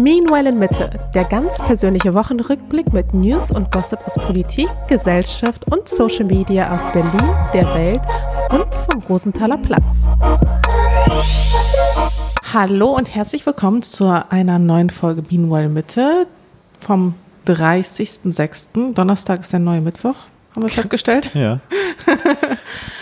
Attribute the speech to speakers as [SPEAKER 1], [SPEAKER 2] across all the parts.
[SPEAKER 1] Meanwhile in Mitte, der ganz persönliche Wochenrückblick mit News und Gossip aus Politik, Gesellschaft und Social Media aus Berlin, der Welt und vom Rosenthaler Platz. Hallo und herzlich willkommen zu einer neuen Folge Meanwhile Mitte vom 30.06. Donnerstag ist der neue Mittwoch, haben wir festgestellt.
[SPEAKER 2] Ja.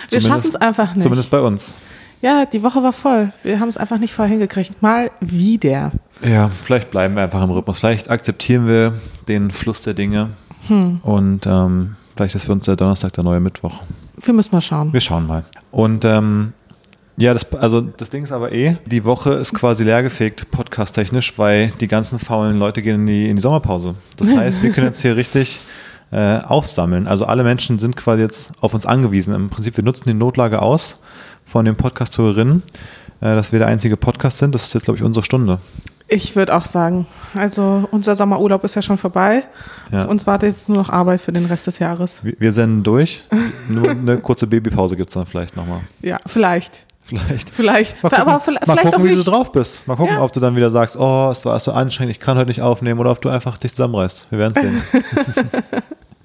[SPEAKER 1] wir schaffen es einfach nicht.
[SPEAKER 2] Zumindest bei uns.
[SPEAKER 1] Ja, die Woche war voll. Wir haben es einfach nicht vorher hingekriegt. Mal wieder.
[SPEAKER 2] Ja, vielleicht bleiben wir einfach im Rhythmus. Vielleicht akzeptieren wir den Fluss der Dinge.
[SPEAKER 1] Hm.
[SPEAKER 2] Und ähm, vielleicht ist für uns der Donnerstag der neue Mittwoch.
[SPEAKER 1] Wir müssen mal schauen.
[SPEAKER 2] Wir schauen mal. Und ähm, ja, das, also das Ding ist aber eh, die Woche ist quasi leergefegt, podcast-technisch, weil die ganzen faulen Leute gehen in die, in die Sommerpause. Das heißt, wir können jetzt hier richtig äh, aufsammeln. Also alle Menschen sind quasi jetzt auf uns angewiesen. Im Prinzip, wir nutzen die Notlage aus von den Podcast-Hörerinnen, äh, dass wir der einzige Podcast sind. Das ist jetzt, glaube ich, unsere Stunde.
[SPEAKER 1] Ich würde auch sagen, also unser Sommerurlaub ist ja schon vorbei.
[SPEAKER 2] Ja.
[SPEAKER 1] Auf uns wartet jetzt nur noch Arbeit für den Rest des Jahres.
[SPEAKER 2] Wir, wir senden durch. Nur eine kurze Babypause gibt es dann vielleicht nochmal.
[SPEAKER 1] Ja, vielleicht.
[SPEAKER 2] Vielleicht.
[SPEAKER 1] Vielleicht.
[SPEAKER 2] Mal gucken,
[SPEAKER 1] aber vielleicht,
[SPEAKER 2] mal gucken wie du drauf bist. Mal gucken,
[SPEAKER 1] Ja.
[SPEAKER 2] ob du dann wieder sagst, oh, es war so anstrengend, ich kann heute nicht aufnehmen oder ob du einfach dich zusammenreißt. Wir werden es sehen.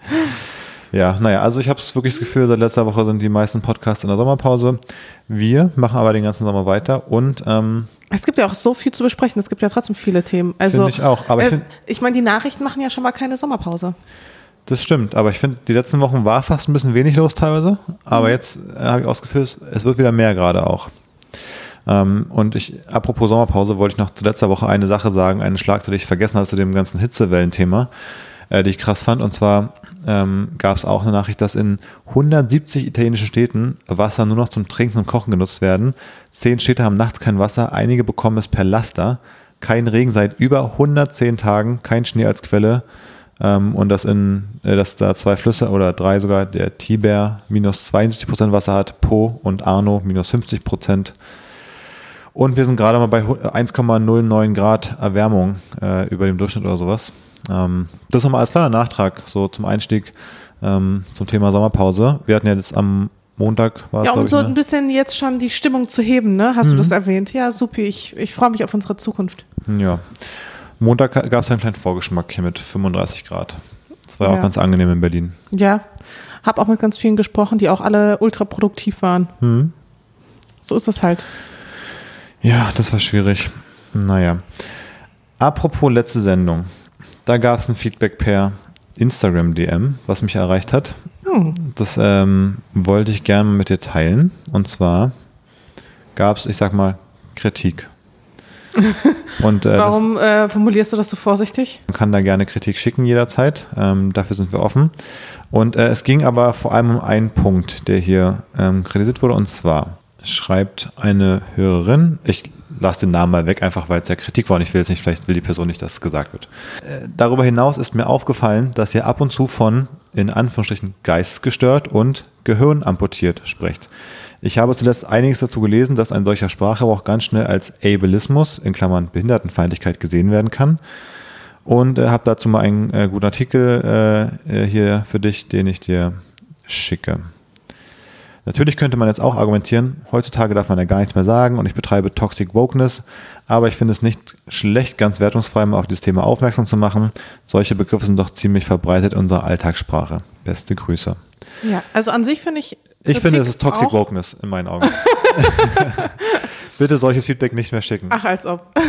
[SPEAKER 2] ja, naja, also ich habe wirklich das Gefühl, seit letzter Woche sind die meisten Podcasts in der Sommerpause. Wir machen aber den ganzen Sommer weiter und ähm,
[SPEAKER 1] Es gibt ja auch so viel zu besprechen. Es gibt ja trotzdem viele Themen. Also,
[SPEAKER 2] ich auch, aber ich
[SPEAKER 1] es, ich meine, die Nachrichten machen ja schon mal keine Sommerpause.
[SPEAKER 2] das stimmt. Aber ich finde, die letzten Wochen war fast ein bisschen wenig los teilweise. Aber jetzt äh, habe ich es, es wird wieder mehr gerade auch. Ähm, und ich, apropos Sommerpause, wollte ich noch zu letzter Woche eine Sache sagen, einen Schlag, den ich vergessen hatte zu dem ganzen Hitzewellenthema, äh, die ich krass fand. Und zwar ähm, gab es auch eine Nachricht, dass in 170 italienischen Städten Wasser nur noch zum Trinken und Kochen genutzt werden. Zehn Städte haben nachts kein Wasser, einige bekommen es per Laster. Kein Regen seit über 110 Tagen, kein Schnee als Quelle. Ähm, und dass, in, äh, dass da zwei Flüsse oder drei sogar, der Tiber minus 72 Prozent Wasser hat, Po und Arno minus 50 Prozent. Und wir sind gerade mal bei 1,09 Grad Erwärmung äh, über dem Durchschnitt oder sowas. Ähm, das nochmal als kleiner Nachtrag, so zum Einstieg ähm, zum Thema Sommerpause. Wir hatten ja jetzt am Montag, war es
[SPEAKER 1] Ja, um so
[SPEAKER 2] ich,
[SPEAKER 1] ein
[SPEAKER 2] ne?
[SPEAKER 1] bisschen jetzt schon die Stimmung zu heben, ne? Hast du das erwähnt? Ja, super. Ich, ich freue mich auf unsere Zukunft.
[SPEAKER 2] Ja. Montag gab es einen kleinen Vorgeschmack hier mit 35 Grad. Das war
[SPEAKER 1] Ja.
[SPEAKER 2] auch ganz angenehm in Berlin.
[SPEAKER 1] Ja. Hab auch mit ganz vielen gesprochen, die auch alle ultra produktiv waren.
[SPEAKER 2] Hm.
[SPEAKER 1] So ist das halt.
[SPEAKER 2] Ja, das war schwierig. Naja. Apropos letzte Sendung. Da gab es ein Feedback per Instagram-DM, was mich erreicht hat.
[SPEAKER 1] Hm.
[SPEAKER 2] Das ähm, wollte ich gerne mit dir teilen. Und zwar gab es, ich sag mal, Kritik. Und äh, das,
[SPEAKER 1] Warum äh, formulierst du das so vorsichtig?
[SPEAKER 2] man kann da gerne Kritik schicken jederzeit. Ähm, dafür sind wir offen. Und äh, es ging aber vor allem um einen Punkt, der hier ähm, kritisiert wurde. Und zwar schreibt eine Hörerin, ich lasse den Namen mal weg, einfach weil es ja Kritik war und ich will jetzt nicht, vielleicht will die Person nicht, dass es gesagt wird. Äh, darüber hinaus ist mir aufgefallen, dass ihr ab und zu von, in Anführungsstrichen, geistesgestört und Gehirn amputiert sprecht. Ich habe zuletzt einiges dazu gelesen, dass ein solcher Sprachgebrauch ganz schnell als Ableismus, in Klammern Behindertenfeindlichkeit, gesehen werden kann. Und äh, habe dazu mal einen äh, guten Artikel äh, äh, hier für dich, den ich dir schicke. Natürlich könnte man jetzt auch argumentieren, heutzutage darf man ja gar nichts mehr sagen und ich betreibe Toxic Wokeness, aber ich finde es nicht schlecht, ganz wertungsfrei mal auf dieses Thema aufmerksam zu machen. Solche Begriffe sind doch ziemlich verbreitet in unserer Alltagssprache. Beste Grüße.
[SPEAKER 1] Ja, also an sich finde ich.
[SPEAKER 2] Ich finde, es
[SPEAKER 1] Kritik
[SPEAKER 2] ist Toxic
[SPEAKER 1] auch-
[SPEAKER 2] Wokeness in meinen Augen. Bitte solches Feedback nicht mehr schicken.
[SPEAKER 1] Ach, als ob.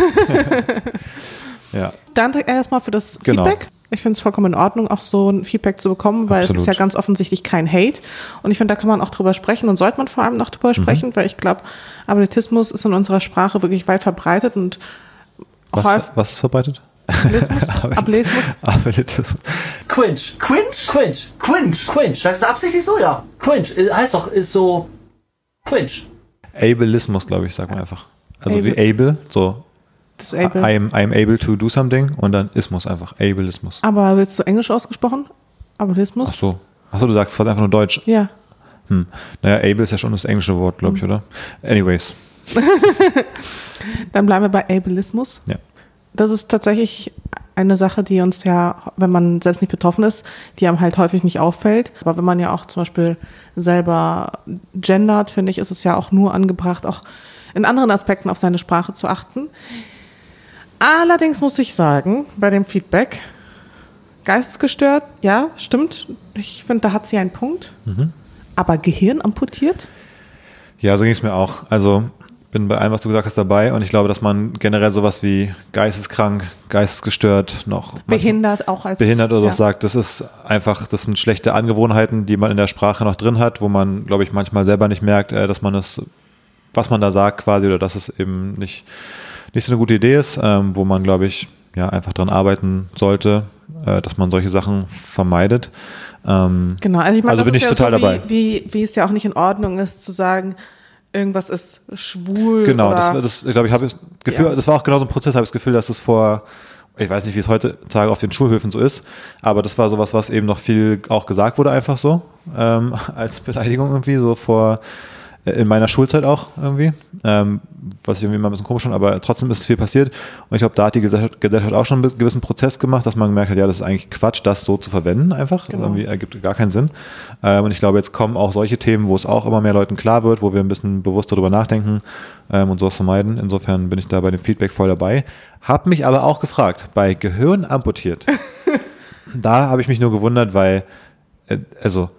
[SPEAKER 2] Ja.
[SPEAKER 1] Danke erstmal für das
[SPEAKER 2] Genau.
[SPEAKER 1] Feedback. Ich finde es vollkommen in Ordnung, auch so ein Feedback zu bekommen, weil es
[SPEAKER 2] Absolut.
[SPEAKER 1] ist ja ganz offensichtlich kein Hate. Und ich finde, da kann man auch drüber sprechen und sollte man vor allem noch drüber
[SPEAKER 2] Mhm.
[SPEAKER 1] sprechen, weil ich glaube, Abletismus ist in unserer Sprache wirklich weit verbreitet und
[SPEAKER 2] Was, was ist verbreitet?
[SPEAKER 1] Ableismus, Ableismus.
[SPEAKER 2] Ableismus.
[SPEAKER 3] Quinch.
[SPEAKER 4] Quinch?
[SPEAKER 3] Quinch.
[SPEAKER 4] Quinch.
[SPEAKER 3] Quinch.
[SPEAKER 4] Das ist absichtlich so, ja.
[SPEAKER 3] Quinch. äh, Heißt doch, ist so. Quinch.
[SPEAKER 2] Ableismus, glaube ich, sagt man einfach. Also
[SPEAKER 1] Able.
[SPEAKER 2] wie able, so
[SPEAKER 1] Disable.
[SPEAKER 2] I'm, I'm able to do something und dann Ismus einfach, Ableismus.
[SPEAKER 1] Aber willst du Englisch ausgesprochen? Ableismus?
[SPEAKER 2] Ach so. Ach so, du sagst fast einfach nur Deutsch.
[SPEAKER 1] Ja.
[SPEAKER 2] Hm. Naja, able ist ja schon das englische Wort, glaube ich,
[SPEAKER 1] Mhm.
[SPEAKER 2] oder? Anyways.
[SPEAKER 1] Dann bleiben wir bei Ableismus.
[SPEAKER 2] Ja.
[SPEAKER 1] Das ist tatsächlich eine Sache, die uns ja, wenn man selbst nicht betroffen ist, die einem halt häufig nicht auffällt. Aber wenn man ja auch zum Beispiel selber gendert, finde ich, ist es ja auch nur angebracht, auch in anderen Aspekten auf seine Sprache zu achten. Allerdings muss ich sagen, bei dem Feedback, geistesgestört, ja, stimmt. Ich finde, da hat sie einen Punkt. Aber Gehirn amputiert?
[SPEAKER 2] Ja, so ging es mir auch. Also bin bei allem, was du gesagt hast, dabei und ich glaube, dass man generell sowas wie geisteskrank, geistesgestört, noch
[SPEAKER 1] Behindert auch als.
[SPEAKER 2] behindert oder so
[SPEAKER 1] ja.
[SPEAKER 2] sagt, das ist einfach, das sind schlechte Angewohnheiten, die man in der Sprache noch drin hat, wo man, glaube ich, manchmal selber nicht merkt, äh, dass man es, was man da sagt quasi oder dass es eben nicht, nicht so eine gute Idee ist, ähm, wo man, glaube ich, ja, einfach dran arbeiten sollte, äh, dass man solche Sachen vermeidet. Ähm,
[SPEAKER 1] Genau, also ich meine,
[SPEAKER 2] Also bin ich
[SPEAKER 1] ja
[SPEAKER 2] total
[SPEAKER 1] so
[SPEAKER 2] dabei.
[SPEAKER 1] Wie, wie, wie es ja auch nicht in Ordnung ist, zu sagen, irgendwas ist schwul.
[SPEAKER 2] Genau,
[SPEAKER 1] oder,
[SPEAKER 2] das, das ich glaube, ich habe das Gefühl,
[SPEAKER 1] Ja.
[SPEAKER 2] das war auch genau so ein Prozess, habe ich das Gefühl, dass das vor, ich weiß nicht, wie es heutzutage auf den Schulhöfen so ist, aber das war sowas, was eben noch viel auch gesagt wurde, einfach so, ähm, als Beleidigung irgendwie, so vor, äh, in meiner Schulzeit auch irgendwie, ähm, was ich irgendwie immer ein bisschen komisch fand, aber trotzdem ist viel passiert und ich glaube, da hat die Gesellschaft, Gesellschaft auch schon einen gewissen Prozess gemacht, dass man gemerkt hat, ja, das ist eigentlich Quatsch, das so zu verwenden einfach,
[SPEAKER 1] Genau.
[SPEAKER 2] das irgendwie ergibt gar keinen Sinn ähm, und ich glaube, jetzt kommen auch solche Themen, wo es auch immer mehr Leuten klar wird, wo wir ein bisschen bewusster darüber nachdenken ähm, und sowas vermeiden. Insofern bin ich da bei dem Feedback voll dabei. Hab mich aber auch gefragt, bei Gehirn amputiert, da habe ich mich nur gewundert, weil, äh, also,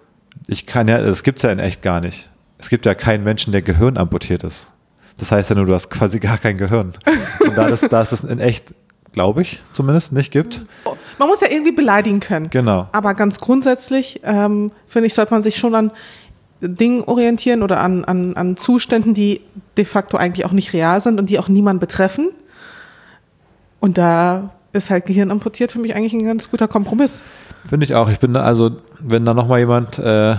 [SPEAKER 2] ich kann ja, das gibt's ja in echt gar nicht. Es gibt ja keinen Menschen, der Gehirn amputiert ist. Das heißt ja nur, du hast quasi gar kein Gehirn. Und da das, da es das in echt, glaube ich, zumindest nicht gibt,
[SPEAKER 1] Man muss ja irgendwie beleidigen können.
[SPEAKER 2] Genau.
[SPEAKER 1] Aber ganz grundsätzlich, ähm, finde ich, sollte man sich schon an Dingen orientieren oder an, an, an Zuständen, die de facto eigentlich auch nicht real sind und die auch niemanden betreffen. Und da ist halt Gehirn amputiert für mich eigentlich ein ganz guter Kompromiss.
[SPEAKER 2] Finde ich auch. Ich bin da, also, wenn da nochmal jemand, äh,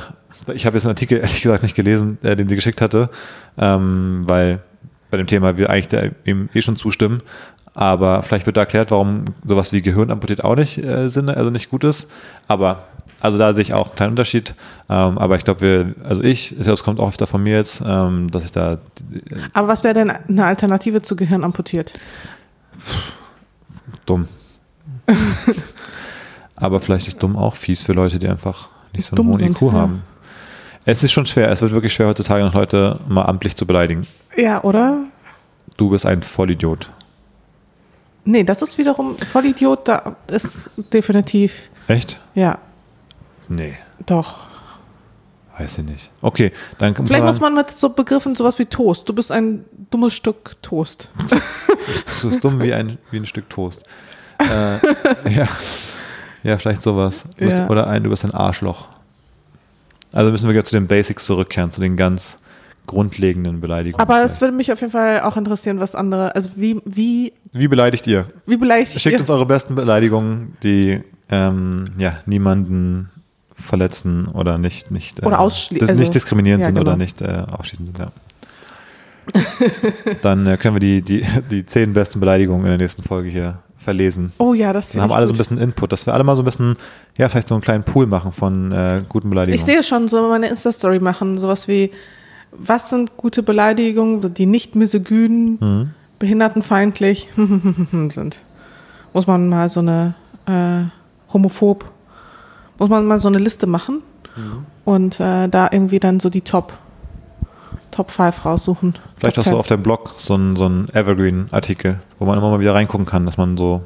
[SPEAKER 2] ich habe jetzt einen Artikel ehrlich gesagt nicht gelesen, äh, den sie geschickt hatte, ähm, weil bei dem Thema wir eigentlich da ihm eh schon zustimmen. Aber vielleicht wird da erklärt, warum sowas wie Gehirn amputiert auch nicht äh, Sinn, also nicht gut ist. Aber also da sehe ich auch einen kleinen Unterschied. Ähm, aber ich glaube, wir, also ich, ich glaube, es kommt auch öfter von mir jetzt, ähm, dass ich da
[SPEAKER 1] Aber was wäre denn eine Alternative zu Gehirn amputiert?
[SPEAKER 2] dumm. aber vielleicht ist dumm auch fies für Leute, die einfach nicht so einen
[SPEAKER 1] Dumm
[SPEAKER 2] hohen
[SPEAKER 1] sind,
[SPEAKER 2] IQ
[SPEAKER 1] ja.
[SPEAKER 2] haben. Es ist schon schwer, es wird wirklich schwer heutzutage noch Leute mal amtlich zu beleidigen.
[SPEAKER 1] Ja, oder?
[SPEAKER 2] Du bist ein Vollidiot.
[SPEAKER 1] Nee, das ist wiederum Vollidiot, da ist definitiv,
[SPEAKER 2] Echt?
[SPEAKER 1] ja,
[SPEAKER 2] Nee,
[SPEAKER 1] doch.
[SPEAKER 2] weiß ich nicht. Okay, dann
[SPEAKER 1] Vielleicht muss man mit so Begriffen sowas wie Toast. Du bist ein dummes Stück Toast.
[SPEAKER 2] Du bist dumm wie ein, wie ein Stück Toast. äh, ja. ja, vielleicht sowas.
[SPEAKER 1] Ja.
[SPEAKER 2] Oder ein, du bist ein Arschloch. Also müssen wir jetzt zu den Basics zurückkehren, zu den ganz grundlegenden Beleidigungen.
[SPEAKER 1] Aber es würde mich auf jeden Fall auch interessieren, was andere, also wie, wie,
[SPEAKER 2] Wie beleidigt ihr?
[SPEAKER 1] wie beleidigt
[SPEAKER 2] Schickt
[SPEAKER 1] ihr?
[SPEAKER 2] uns eure besten Beleidigungen, die ähm, ja, niemanden verletzen oder nicht, nicht, äh,
[SPEAKER 1] Oder
[SPEAKER 2] dis-
[SPEAKER 1] also-
[SPEAKER 2] nicht diskriminierend
[SPEAKER 1] ja,
[SPEAKER 2] sind
[SPEAKER 1] genau.
[SPEAKER 2] oder nicht äh, ausschließend sind. Ja. Dann äh, können wir die, die, die zehn besten Beleidigungen in der nächsten Folge hier verlesen.
[SPEAKER 1] Oh ja, das
[SPEAKER 2] Dann haben alle so ein
[SPEAKER 1] gut.
[SPEAKER 2] bisschen Input, dass wir alle mal so ein bisschen, ja, vielleicht so einen kleinen Pool machen von äh, guten Beleidigungen.
[SPEAKER 1] Ich sehe schon so meine Insta-Story machen, sowas wie, was sind gute Beleidigungen, so die nicht misogyn,
[SPEAKER 2] Mhm.
[SPEAKER 1] behindertenfeindlich sind. Muss man mal so eine äh, homophob, muss man mal so eine Liste machen
[SPEAKER 2] Mhm.
[SPEAKER 1] und äh, da irgendwie dann so die Top Top 5 raussuchen.
[SPEAKER 2] Vielleicht
[SPEAKER 1] Top
[SPEAKER 2] hast du
[SPEAKER 1] 10.
[SPEAKER 2] auf deinem Blog so einen, so Evergreen-Artikel, wo man immer mal wieder reingucken kann, dass man so,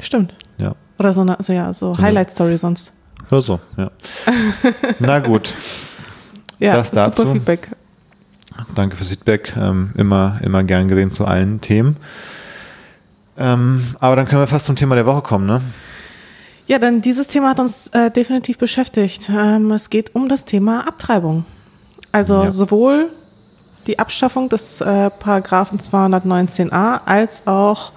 [SPEAKER 1] Stimmt.
[SPEAKER 2] ja,
[SPEAKER 1] Oder so eine, so ja, so
[SPEAKER 2] eine-
[SPEAKER 1] Highlight-Story sonst.
[SPEAKER 2] oder so, ja. Na gut,
[SPEAKER 1] Ja,
[SPEAKER 2] Das dazu.
[SPEAKER 1] super Feedback.
[SPEAKER 2] Danke fürs Feedback, ähm, immer, immer gern gesehen zu allen Themen. Ähm, aber dann können wir fast zum Thema der Woche kommen, ne?
[SPEAKER 1] Ja, denn dieses Thema hat uns äh, definitiv beschäftigt. Ähm, es geht um das Thema Abtreibung. Also
[SPEAKER 2] Ja.
[SPEAKER 1] sowohl die Abschaffung des äh, Paragraphen 219a als auch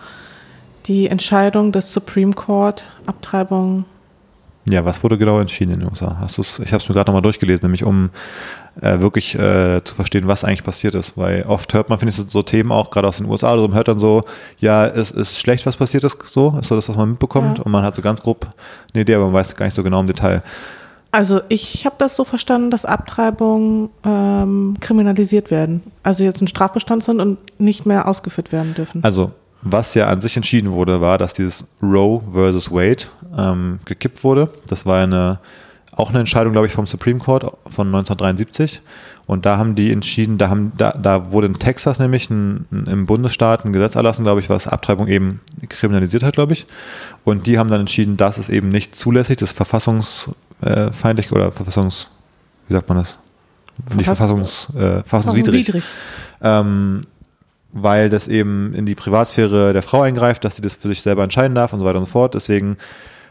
[SPEAKER 1] die Entscheidung des Supreme Court, Abtreibung.
[SPEAKER 2] Ja, was wurde genau entschieden in den USA? Hast du's, ich habe es mir gerade nochmal durchgelesen, nämlich um äh, wirklich äh, zu verstehen, was eigentlich passiert ist. Weil oft hört man, finde ich, so, so Themen auch, gerade aus den USA, oder so, man hört dann so, ja, es ist schlecht, was passiert ist, so, ist so das, was man mitbekommt.
[SPEAKER 1] Ja.
[SPEAKER 2] Und man hat so ganz grob eine Idee, aber man weiß gar nicht so genau im Detail.
[SPEAKER 1] Also ich habe das so verstanden, dass Abtreibungen ähm, kriminalisiert werden. Also jetzt ein Strafbestand sind und nicht mehr ausgeführt werden dürfen.
[SPEAKER 2] Also, was ja an sich entschieden wurde, war, dass dieses Roe versus Wade ähm, gekippt wurde. Das war eine auch eine Entscheidung, glaube ich, vom Supreme Court von 1973. Und da haben die entschieden, da, haben, da, da wurde in Texas nämlich ein, ein, im Bundesstaat ein Gesetz erlassen, glaube ich, was Abtreibung eben kriminalisiert hat, glaube ich. Und die haben dann entschieden, das ist eben nicht zulässig, das ist verfassungsfeindlich oder verfassungs, wie sagt man das? Nicht
[SPEAKER 1] Verfass-
[SPEAKER 2] verfassungs, äh, verfassungswidrig.
[SPEAKER 1] Widrig.
[SPEAKER 2] Ähm, weil das eben in die Privatsphäre der Frau eingreift, dass sie das für sich selber entscheiden darf und so weiter und so fort. Deswegen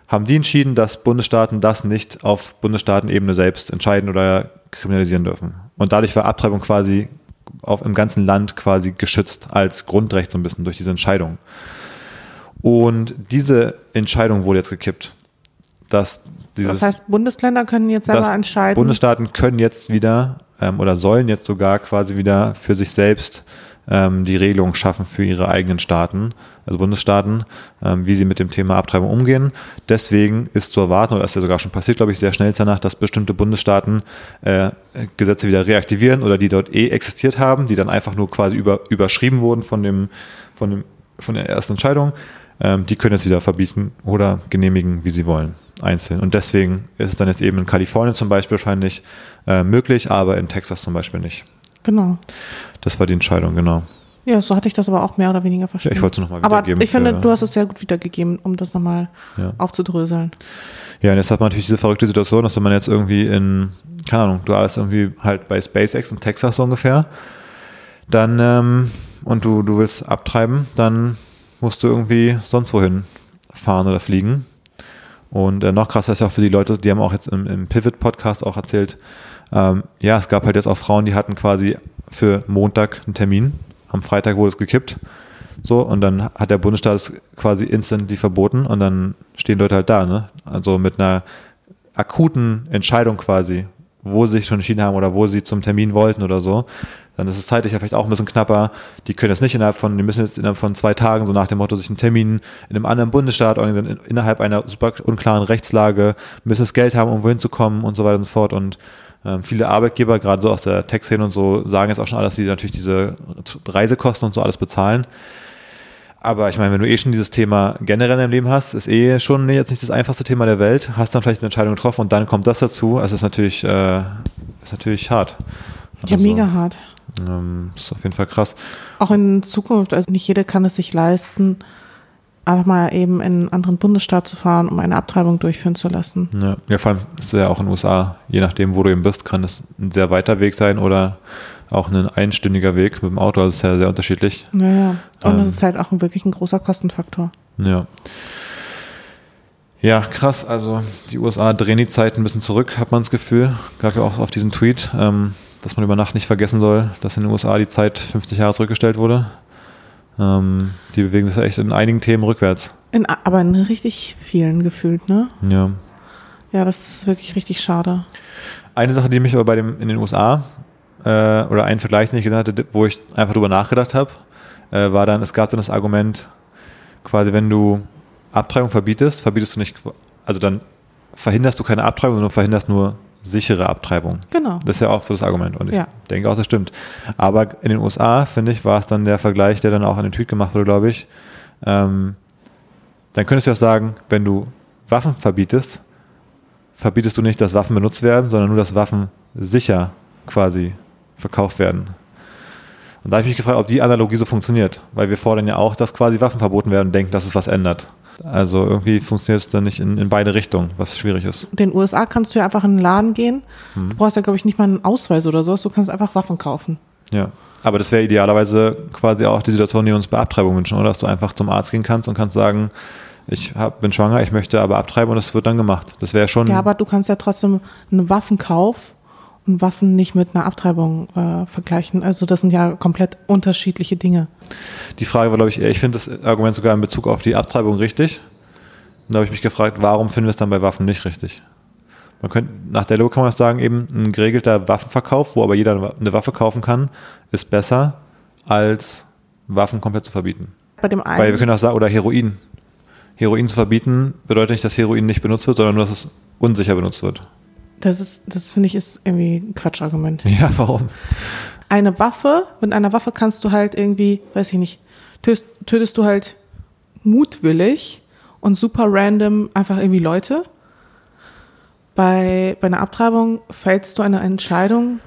[SPEAKER 2] haben die entschieden, dass Bundesstaaten das nicht auf Bundesstaatenebene selbst entscheiden oder kriminalisieren dürfen. Und dadurch war Abtreibung quasi auf, im ganzen Land quasi geschützt als Grundrecht so ein bisschen durch diese Entscheidung. Und diese Entscheidung wurde jetzt gekippt. Dass dieses,
[SPEAKER 1] Das heißt, Bundesländer können jetzt selber entscheiden.
[SPEAKER 2] Bundesstaaten können jetzt wieder ähm, oder sollen jetzt sogar quasi wieder für sich selbst ähm, die Regelung schaffen für ihre eigenen Staaten, also Bundesstaaten, ähm, wie sie mit dem Thema Abtreibung umgehen. Deswegen ist zu erwarten, oder ist ja sogar schon passiert, glaube ich, sehr schnell danach, dass bestimmte Bundesstaaten äh, Gesetze wieder reaktivieren oder die dort eh existiert haben, die dann einfach nur quasi über, überschrieben wurden von dem, von dem, von der ersten Entscheidung. Ähm, die können es wieder verbieten oder genehmigen, wie sie wollen, einzeln. Und deswegen ist es dann jetzt eben in Kalifornien zum Beispiel wahrscheinlich äh, möglich, aber in Texas zum Beispiel nicht.
[SPEAKER 1] Genau.
[SPEAKER 2] Das war die Entscheidung, genau.
[SPEAKER 1] Ja, so hatte ich das aber auch mehr oder weniger verstanden.
[SPEAKER 2] Ja, ich wollte es noch mal
[SPEAKER 1] Aber
[SPEAKER 2] wiedergeben
[SPEAKER 1] ich finde, du hast es sehr gut wiedergegeben, um das nochmal
[SPEAKER 2] Ja.
[SPEAKER 1] aufzudröseln.
[SPEAKER 2] Ja, und jetzt hat man natürlich diese verrückte Situation, dass wenn man jetzt irgendwie in, keine Ahnung, du bist irgendwie halt bei SpaceX in Texas so ungefähr, dann, ähm, und du, du willst abtreiben, dann musst du irgendwie sonst wohin fahren oder fliegen. Und äh, noch krasser ist ja auch für die Leute, die haben auch jetzt im, im Pivot-Podcast auch erzählt, ähm, ja, es gab halt jetzt auch Frauen, die hatten quasi für Montag einen Termin. Am Freitag wurde es gekippt. So, und dann hat der Bundesstaat es quasi instantly verboten und dann stehen Leute halt da, ne? Also mit einer akuten Entscheidung quasi, wo sie sich schon entschieden haben oder wo sie zum Termin wollten oder so. Dann ist es zeitlich ja vielleicht auch ein bisschen knapper. Die können jetzt nicht innerhalb von, die müssen jetzt innerhalb von zwei Tagen, so nach dem Motto, sich einen Termin in einem anderen Bundesstaat organisieren, in- innerhalb einer super unklaren Rechtslage, müssen das Geld haben, um wohin zu kommen und so weiter und so fort. Und ähm, viele Arbeitgeber, gerade so aus der Tech-Szene und so, sagen jetzt auch schon alle, dass sie natürlich diese Reisekosten und so alles bezahlen. Aber ich meine, wenn du eh schon dieses Thema generell deinem Leben hast, ist eh schon jetzt nicht das einfachste Thema der Welt, hast dann vielleicht eine Entscheidung getroffen und dann kommt das dazu. Also es ist natürlich, äh, ist natürlich hart.
[SPEAKER 1] Ja,
[SPEAKER 2] Also,
[SPEAKER 1] mega hart.
[SPEAKER 2] Ähm, ist auf jeden Fall krass.
[SPEAKER 1] Auch in Zukunft, also nicht jeder kann es sich leisten, einfach mal eben in einen anderen Bundesstaat zu fahren, um eine Abtreibung durchführen zu lassen.
[SPEAKER 2] Ja, ja, vor allem ist es ja auch in den USA, je nachdem, wo du eben bist, kann es ein sehr weiter Weg sein oder auch ein einstündiger Weg mit dem Auto. Also es ist ja sehr unterschiedlich.
[SPEAKER 1] Naja, und
[SPEAKER 2] Ähm.
[SPEAKER 1] es ist halt auch wirklich ein großer Kostenfaktor.
[SPEAKER 2] Ja. Ja, krass. Also die USA drehen die Zeit ein bisschen zurück, hat man das Gefühl. Gab ja auch auf diesen Tweet, ähm, dass man über Nacht nicht vergessen soll, dass in den USA die Zeit 50 Jahre zurückgestellt wurde. Ähm, die bewegen sich echt in einigen Themen rückwärts.
[SPEAKER 1] In, aber in richtig vielen gefühlt, ne?
[SPEAKER 2] Ja.
[SPEAKER 1] Ja, das ist wirklich richtig schade.
[SPEAKER 2] Eine Sache, die mich aber bei dem in den USA äh, oder einen Vergleich, den ich gesehen hatte, wo ich einfach drüber nachgedacht habe, äh, war dann, es gab dann das Argument, quasi wenn du Abtreibung verbietest, verbietest du nicht, also dann verhinderst du keine Abtreibung, sondern verhinderst nur sichere Abtreibung.
[SPEAKER 1] Genau.
[SPEAKER 2] Das ist ja auch so das Argument und ich
[SPEAKER 1] Ja.
[SPEAKER 2] denke auch, das stimmt. Aber in den USA, finde ich, war es dann der Vergleich, der dann auch in den Tweet gemacht wurde, glaube ich. Ähm, dann könntest du auch sagen, wenn du Waffen verbietest, verbietest du nicht, dass Waffen benutzt werden, sondern nur, dass Waffen sicher quasi verkauft werden. Und da habe ich mich gefragt, ob die Analogie so funktioniert, weil wir fordern ja auch, dass quasi Waffen verboten werden und denken, dass es was ändert. Also irgendwie funktioniert es dann nicht in, in beide Richtungen, was schwierig ist.
[SPEAKER 1] In den USA kannst du ja einfach in den Laden gehen.
[SPEAKER 2] Hm.
[SPEAKER 1] Du brauchst ja, glaube ich, nicht mal einen Ausweis oder sowas. Du kannst einfach Waffen kaufen.
[SPEAKER 2] Ja. Aber das wäre idealerweise quasi auch die Situation, die wir uns bei Abtreibung wünschen, oder? Dass du einfach zum Arzt gehen kannst und kannst sagen, ich hab, bin schwanger, ich möchte aber abtreiben und das wird dann gemacht. Das wäre schon.
[SPEAKER 1] Ja, aber du kannst ja trotzdem einen Waffenkauf und Waffen nicht mit einer Abtreibung äh, vergleichen. Also das sind ja komplett unterschiedliche Dinge.
[SPEAKER 2] Die Frage war, glaube ich, eher, ich finde das Argument sogar in Bezug auf die Abtreibung richtig. Und da habe ich mich gefragt, warum finden wir es dann bei Waffen nicht richtig? Man könnte, nach der Logik kann man auch sagen, eben ein geregelter Waffenverkauf, wo aber jeder eine Waffe kaufen kann, ist besser, als Waffen komplett zu verbieten.
[SPEAKER 1] Bei dem einen,
[SPEAKER 2] Weil wir können auch sagen, oder Heroin. Heroin zu verbieten bedeutet nicht, dass Heroin nicht benutzt wird, sondern nur, dass es unsicher benutzt wird.
[SPEAKER 1] Das ist, das finde ich ist irgendwie ein Quatschargument.
[SPEAKER 2] Ja, warum?
[SPEAKER 1] Eine Waffe, mit einer Waffe kannst du halt irgendwie, weiß ich nicht, tötest, tötest du halt mutwillig und super random einfach irgendwie Leute. bei, bei einer Abtreibung fällst du eine Entscheidung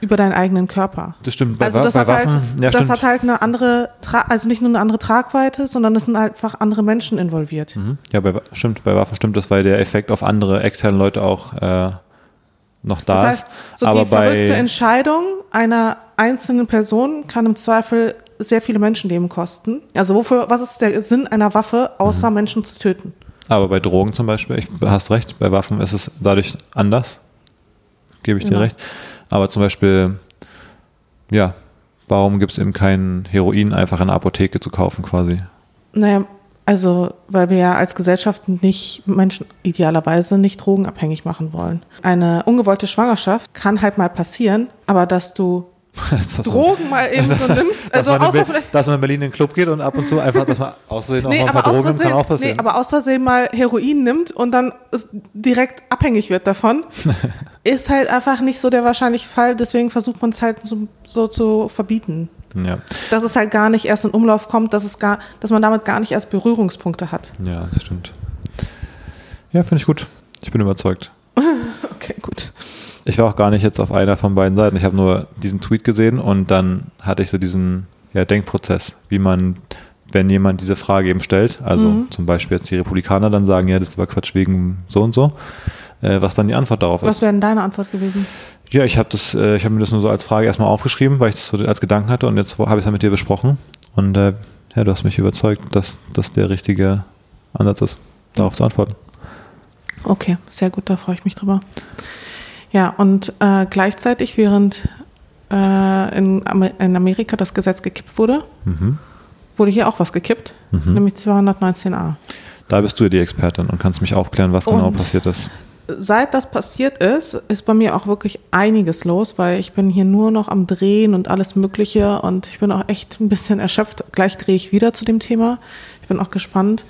[SPEAKER 1] über deinen eigenen Körper.
[SPEAKER 2] Das stimmt. Bei,
[SPEAKER 1] Also das,
[SPEAKER 2] bei
[SPEAKER 1] hat
[SPEAKER 2] Waffen,
[SPEAKER 1] halt,
[SPEAKER 2] ja,
[SPEAKER 1] das
[SPEAKER 2] stimmt.
[SPEAKER 1] hat halt eine andere, Tra also nicht nur eine andere Tragweite, sondern es sind halt einfach andere Menschen involviert.
[SPEAKER 2] Mhm. Ja, bei, stimmt, bei Waffen stimmt das, weil der Effekt auf andere externe Leute auch äh, noch da
[SPEAKER 1] Das heißt, so
[SPEAKER 2] Aber
[SPEAKER 1] die verrückte Entscheidung einer einzelnen Person kann im Zweifel sehr viele Menschenleben kosten. Also wofür, was ist der Sinn einer Waffe, außer
[SPEAKER 2] Mhm.
[SPEAKER 1] Menschen zu töten?
[SPEAKER 2] aber bei Drogen zum Beispiel, ich, du hast recht, bei Waffen ist es dadurch anders. Gebe ich dir
[SPEAKER 1] Genau.
[SPEAKER 2] recht. Aber zum Beispiel, ja, warum gibt es eben kein Heroin einfach in der Apotheke zu kaufen quasi?
[SPEAKER 1] Naja, also weil wir ja als Gesellschaft nicht Menschen idealerweise nicht drogenabhängig machen wollen. Eine ungewollte Schwangerschaft kann halt mal passieren, aber dass du
[SPEAKER 2] Dass man-
[SPEAKER 1] Drogen mal eben so nimmst,
[SPEAKER 2] dass,
[SPEAKER 1] also
[SPEAKER 2] man in
[SPEAKER 1] außer vielleicht
[SPEAKER 2] dass man in Berlin in den Club geht und ab und zu einfach, dass man auch
[SPEAKER 1] Nee,
[SPEAKER 2] mal
[SPEAKER 1] aber aus,
[SPEAKER 2] Drogen nimmt, kann auch passieren.
[SPEAKER 1] nee, aber aus Versehen mal Heroin nimmt und dann direkt abhängig wird davon, ist halt einfach nicht so der wahrscheinliche Fall. Deswegen versucht man es halt so, so zu verbieten.
[SPEAKER 2] Ja.
[SPEAKER 1] Dass es halt gar nicht erst in Umlauf kommt, dass, es gar, dass man damit gar nicht erst Berührungspunkte hat.
[SPEAKER 2] ja, das stimmt. Ja, finde ich gut. Ich bin überzeugt.
[SPEAKER 1] Okay, gut.
[SPEAKER 2] Ich war auch gar nicht jetzt auf einer von beiden Seiten. Ich habe nur diesen Tweet gesehen und dann hatte ich so diesen ja, Denkprozess, wie man, wenn jemand diese Frage eben stellt, also
[SPEAKER 1] Mhm.
[SPEAKER 2] zum Beispiel jetzt die Republikaner dann sagen, ja, das ist aber Quatsch wegen so und so, äh, was dann die Antwort darauf
[SPEAKER 1] Was
[SPEAKER 2] ist.
[SPEAKER 1] wäre denn deine Antwort gewesen?
[SPEAKER 2] Ja, ich habe das, äh, ich habe mir das nur so als Frage erstmal aufgeschrieben, weil ich das so als Gedanken hatte und jetzt habe ich es dann mit dir besprochen und äh, ja, du hast mich überzeugt, dass das der richtige Ansatz ist, darauf zu antworten.
[SPEAKER 1] Okay, sehr gut, da freue ich mich drüber. Ja, und äh, gleichzeitig, während äh, in, Amer in Amerika das Gesetz gekippt wurde,
[SPEAKER 2] Mhm.
[SPEAKER 1] wurde hier auch was gekippt, nämlich 219a.
[SPEAKER 2] Da bist du ja die Expertin und kannst mich aufklären, was genau
[SPEAKER 1] Und-
[SPEAKER 2] passiert ist.
[SPEAKER 1] Seit das passiert ist, ist bei mir auch wirklich einiges los, weil ich bin hier nur noch am Drehen und alles Mögliche und ich bin auch echt ein bisschen erschöpft. Gleich drehe ich wieder zu dem Thema. Ich bin auch gespannt.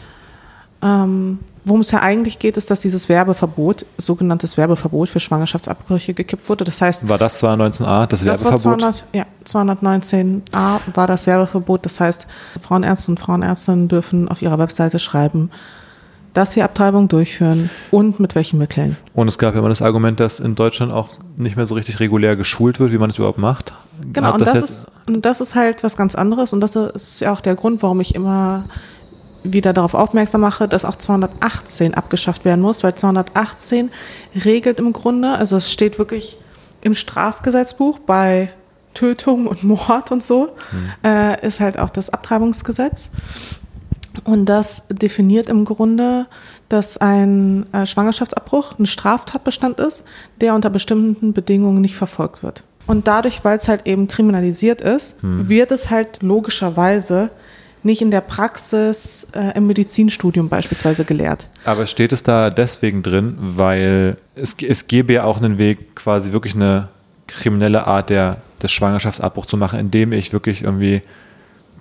[SPEAKER 1] Ähm, worum es ja eigentlich geht, ist, dass dieses Werbeverbot, sogenanntes Werbeverbot für Schwangerschaftsabbrüche gekippt wurde. Das heißt,
[SPEAKER 2] War das 219a, das
[SPEAKER 1] das war
[SPEAKER 2] Werbeverbot?
[SPEAKER 1] 200, ja, 219a war das Werbeverbot. Das heißt, Frauenärzte und Frauenärztinnen dürfen auf ihrer Webseite schreiben, dass sie Abtreibung durchführen und mit welchen Mitteln.
[SPEAKER 2] Und es gab ja immer das Argument, dass in Deutschland auch nicht mehr so richtig regulär geschult wird, wie man das überhaupt macht.
[SPEAKER 1] Genau,
[SPEAKER 2] Hat
[SPEAKER 1] und das,
[SPEAKER 2] jetzt-
[SPEAKER 1] ist, und das ist halt was ganz anderes und das ist ja auch der Grund, warum ich immer wieder darauf aufmerksam mache, dass auch 218 abgeschafft werden muss, weil 218 regelt im Grunde, also es steht wirklich im Strafgesetzbuch bei Tötung und Mord und so, äh, ist halt auch das Abtreibungsgesetz. Und das definiert im Grunde, dass ein äh, Schwangerschaftsabbruch ein Straftatbestand ist, der unter bestimmten Bedingungen nicht verfolgt wird. Und dadurch, weil es halt eben kriminalisiert ist, wird es halt logischerweise nicht in der Praxis äh, im Medizinstudium beispielsweise gelehrt.
[SPEAKER 2] Aber steht es da deswegen drin, weil es, es gäbe ja auch einen Weg, quasi wirklich eine kriminelle Art der, des Schwangerschaftsabbruchs zu machen, indem ich wirklich irgendwie,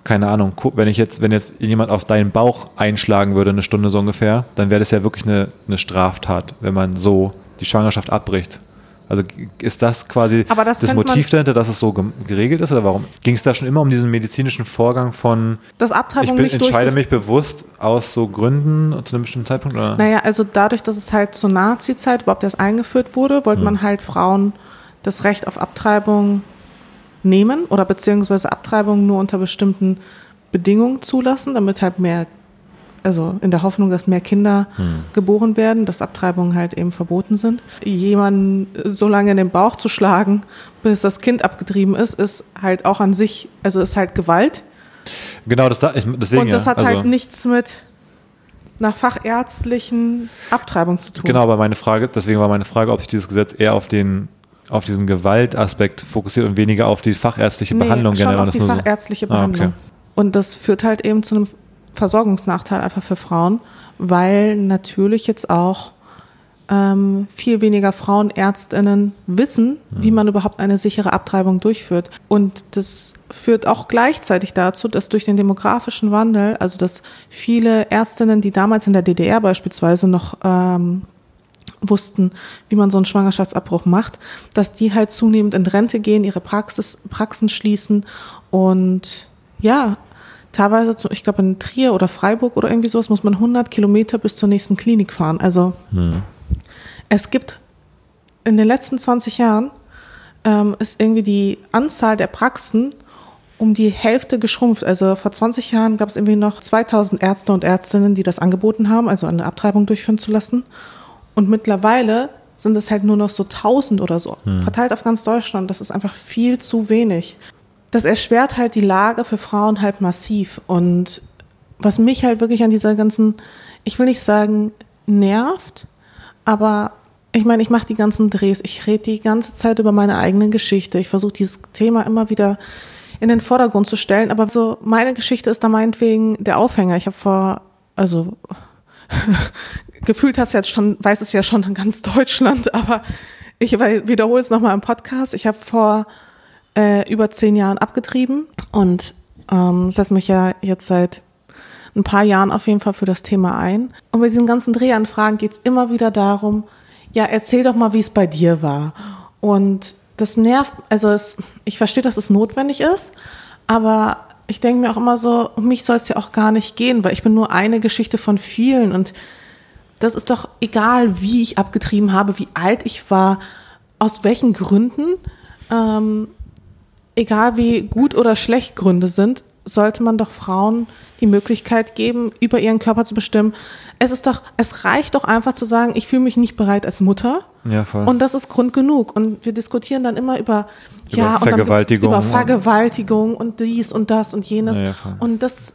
[SPEAKER 2] keine Ahnung, wenn ich jetzt, wenn jetzt jemand auf deinen Bauch einschlagen würde, eine Stunde so ungefähr, dann wäre das ja wirklich eine, eine Straftat, wenn man so die Schwangerschaft abbricht. Also ist das quasi
[SPEAKER 1] das
[SPEAKER 2] das Motiv dahinter, dass es so geregelt ist oder warum? Ging es da schon immer um diesen medizinischen Vorgang von ich
[SPEAKER 1] Abtreibung
[SPEAKER 2] bin,
[SPEAKER 1] nicht
[SPEAKER 2] entscheide mich bewusst aus so Gründen zu einem bestimmten Zeitpunkt? Oder?
[SPEAKER 1] Naja, also dadurch, dass es halt zur Nazi-Zeit überhaupt erst eingeführt wurde, wollte man halt Frauen das Recht auf Abtreibung nehmen oder beziehungsweise Abtreibung nur unter bestimmten Bedingungen zulassen, damit halt mehr, also in der Hoffnung, dass mehr Kinder geboren werden, dass Abtreibungen halt eben verboten sind. Jemanden so lange in den Bauch zu schlagen, bis das Kind abgetrieben ist, ist halt auch an sich, also ist halt Gewalt.
[SPEAKER 2] Genau, das da, ich, deswegen
[SPEAKER 1] Und das
[SPEAKER 2] ja.
[SPEAKER 1] hat
[SPEAKER 2] also,
[SPEAKER 1] halt nichts mit einer fachärztlichen Abtreibung zu tun.
[SPEAKER 2] Genau, aber meine Frage, deswegen war meine Frage, ob sich dieses Gesetz eher auf den auf diesen Gewaltaspekt fokussiert und weniger auf die fachärztliche Behandlung
[SPEAKER 1] schon
[SPEAKER 2] generell.
[SPEAKER 1] auf die
[SPEAKER 2] nur so-
[SPEAKER 1] fachärztliche
[SPEAKER 2] Ah, okay.
[SPEAKER 1] Behandlung. Und das führt halt eben zu einem Versorgungsnachteil einfach für Frauen, weil natürlich jetzt auch ähm, viel weniger Frauenärztinnen wissen, wie
[SPEAKER 2] Hm.
[SPEAKER 1] man überhaupt eine sichere Abtreibung durchführt. Und das führt auch gleichzeitig dazu, dass durch den demografischen Wandel, also dass viele Ärztinnen, die damals in der DDR beispielsweise noch ähm, wussten, wie man so einen Schwangerschaftsabbruch macht, dass die halt zunehmend in Rente gehen, ihre Praxis, Praxen schließen und ja, teilweise, zu, ich glaube in Trier oder Freiburg oder irgendwie sowas, muss man 100 Kilometer bis zur nächsten Klinik fahren. Also es gibt in den letzten 20 Jahren ähm, ist irgendwie die Anzahl der Praxen um die Hälfte geschrumpft. Also vor 20 Jahren gab es irgendwie noch 2000 Ärzte und Ärztinnen, die das angeboten haben, also eine Abtreibung durchführen zu lassen. Und mittlerweile sind es halt nur noch so 1000 oder so,
[SPEAKER 2] Hm.
[SPEAKER 1] verteilt auf ganz Deutschland. Das ist einfach viel zu wenig. Das erschwert halt die Lage für Frauen halt massiv. Und was mich halt wirklich an dieser ganzen, ich will nicht sagen, nervt, aber ich meine, ich mache die ganzen Drehs, ich rede die ganze Zeit über meine eigene Geschichte. Ich versuche dieses Thema immer wieder in den Vordergrund zu stellen, aber so meine Geschichte ist da meinetwegen der Aufhänger. Ich habe vor, also gefühlt es jetzt schon, weiß es ja schon in ganz Deutschland, aber ich wiederhole es nochmal im Podcast. Ich habe vor äh, über zehn Jahren abgetrieben und ähm, setze mich ja jetzt seit ein paar Jahren auf jeden Fall für das Thema ein. Und bei diesen ganzen Drehanfragen geht es immer wieder darum, ja, erzähl doch mal, wie es bei dir war. Und das nervt, also es, ich verstehe, dass es notwendig ist, aber ich denke mir auch immer so, um mich soll es ja auch gar nicht gehen, weil ich bin nur eine Geschichte von vielen und das ist doch egal, wie ich abgetrieben habe, wie alt ich war, aus welchen Gründen, ähm, egal wie gut oder schlecht Gründe sind, sollte man doch Frauen die Möglichkeit geben, über ihren Körper zu bestimmen. Es ist doch, es reicht doch einfach zu sagen, ich fühle mich nicht bereit als Mutter.
[SPEAKER 2] Ja, voll.
[SPEAKER 1] Und das ist Grund genug. Und wir diskutieren dann immer über,
[SPEAKER 2] Über
[SPEAKER 1] ja,
[SPEAKER 2] Vergewaltigung
[SPEAKER 1] über
[SPEAKER 2] und-
[SPEAKER 1] Vergewaltigung und dies und das und jenes.
[SPEAKER 2] Ja, ja, voll.
[SPEAKER 1] und das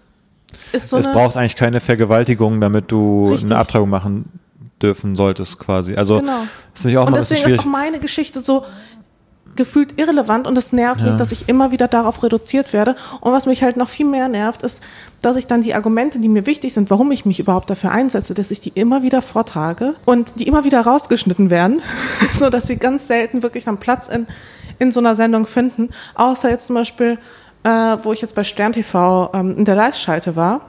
[SPEAKER 1] so
[SPEAKER 2] es braucht eigentlich keine Vergewaltigung, damit du
[SPEAKER 1] Richtig.
[SPEAKER 2] eine Abtreibung machen dürfen solltest, quasi. Also
[SPEAKER 1] Genau.
[SPEAKER 2] ist nicht auch
[SPEAKER 1] und
[SPEAKER 2] mal
[SPEAKER 1] deswegen ist
[SPEAKER 2] schwierig.
[SPEAKER 1] auch meine Geschichte so gefühlt irrelevant und es nervt mich,
[SPEAKER 2] Ja.
[SPEAKER 1] dass ich immer wieder darauf reduziert werde. Und was mich halt noch viel mehr nervt, ist, dass ich dann die Argumente, die mir wichtig sind, warum ich mich überhaupt dafür einsetze, dass ich die immer wieder vortrage und die immer wieder rausgeschnitten werden, so dass sie ganz selten wirklich einen Platz in, in so einer Sendung finden. Außer jetzt zum Beispiel, äh, wo ich jetzt bei Stern TV ähm, in der Live-Schalte war.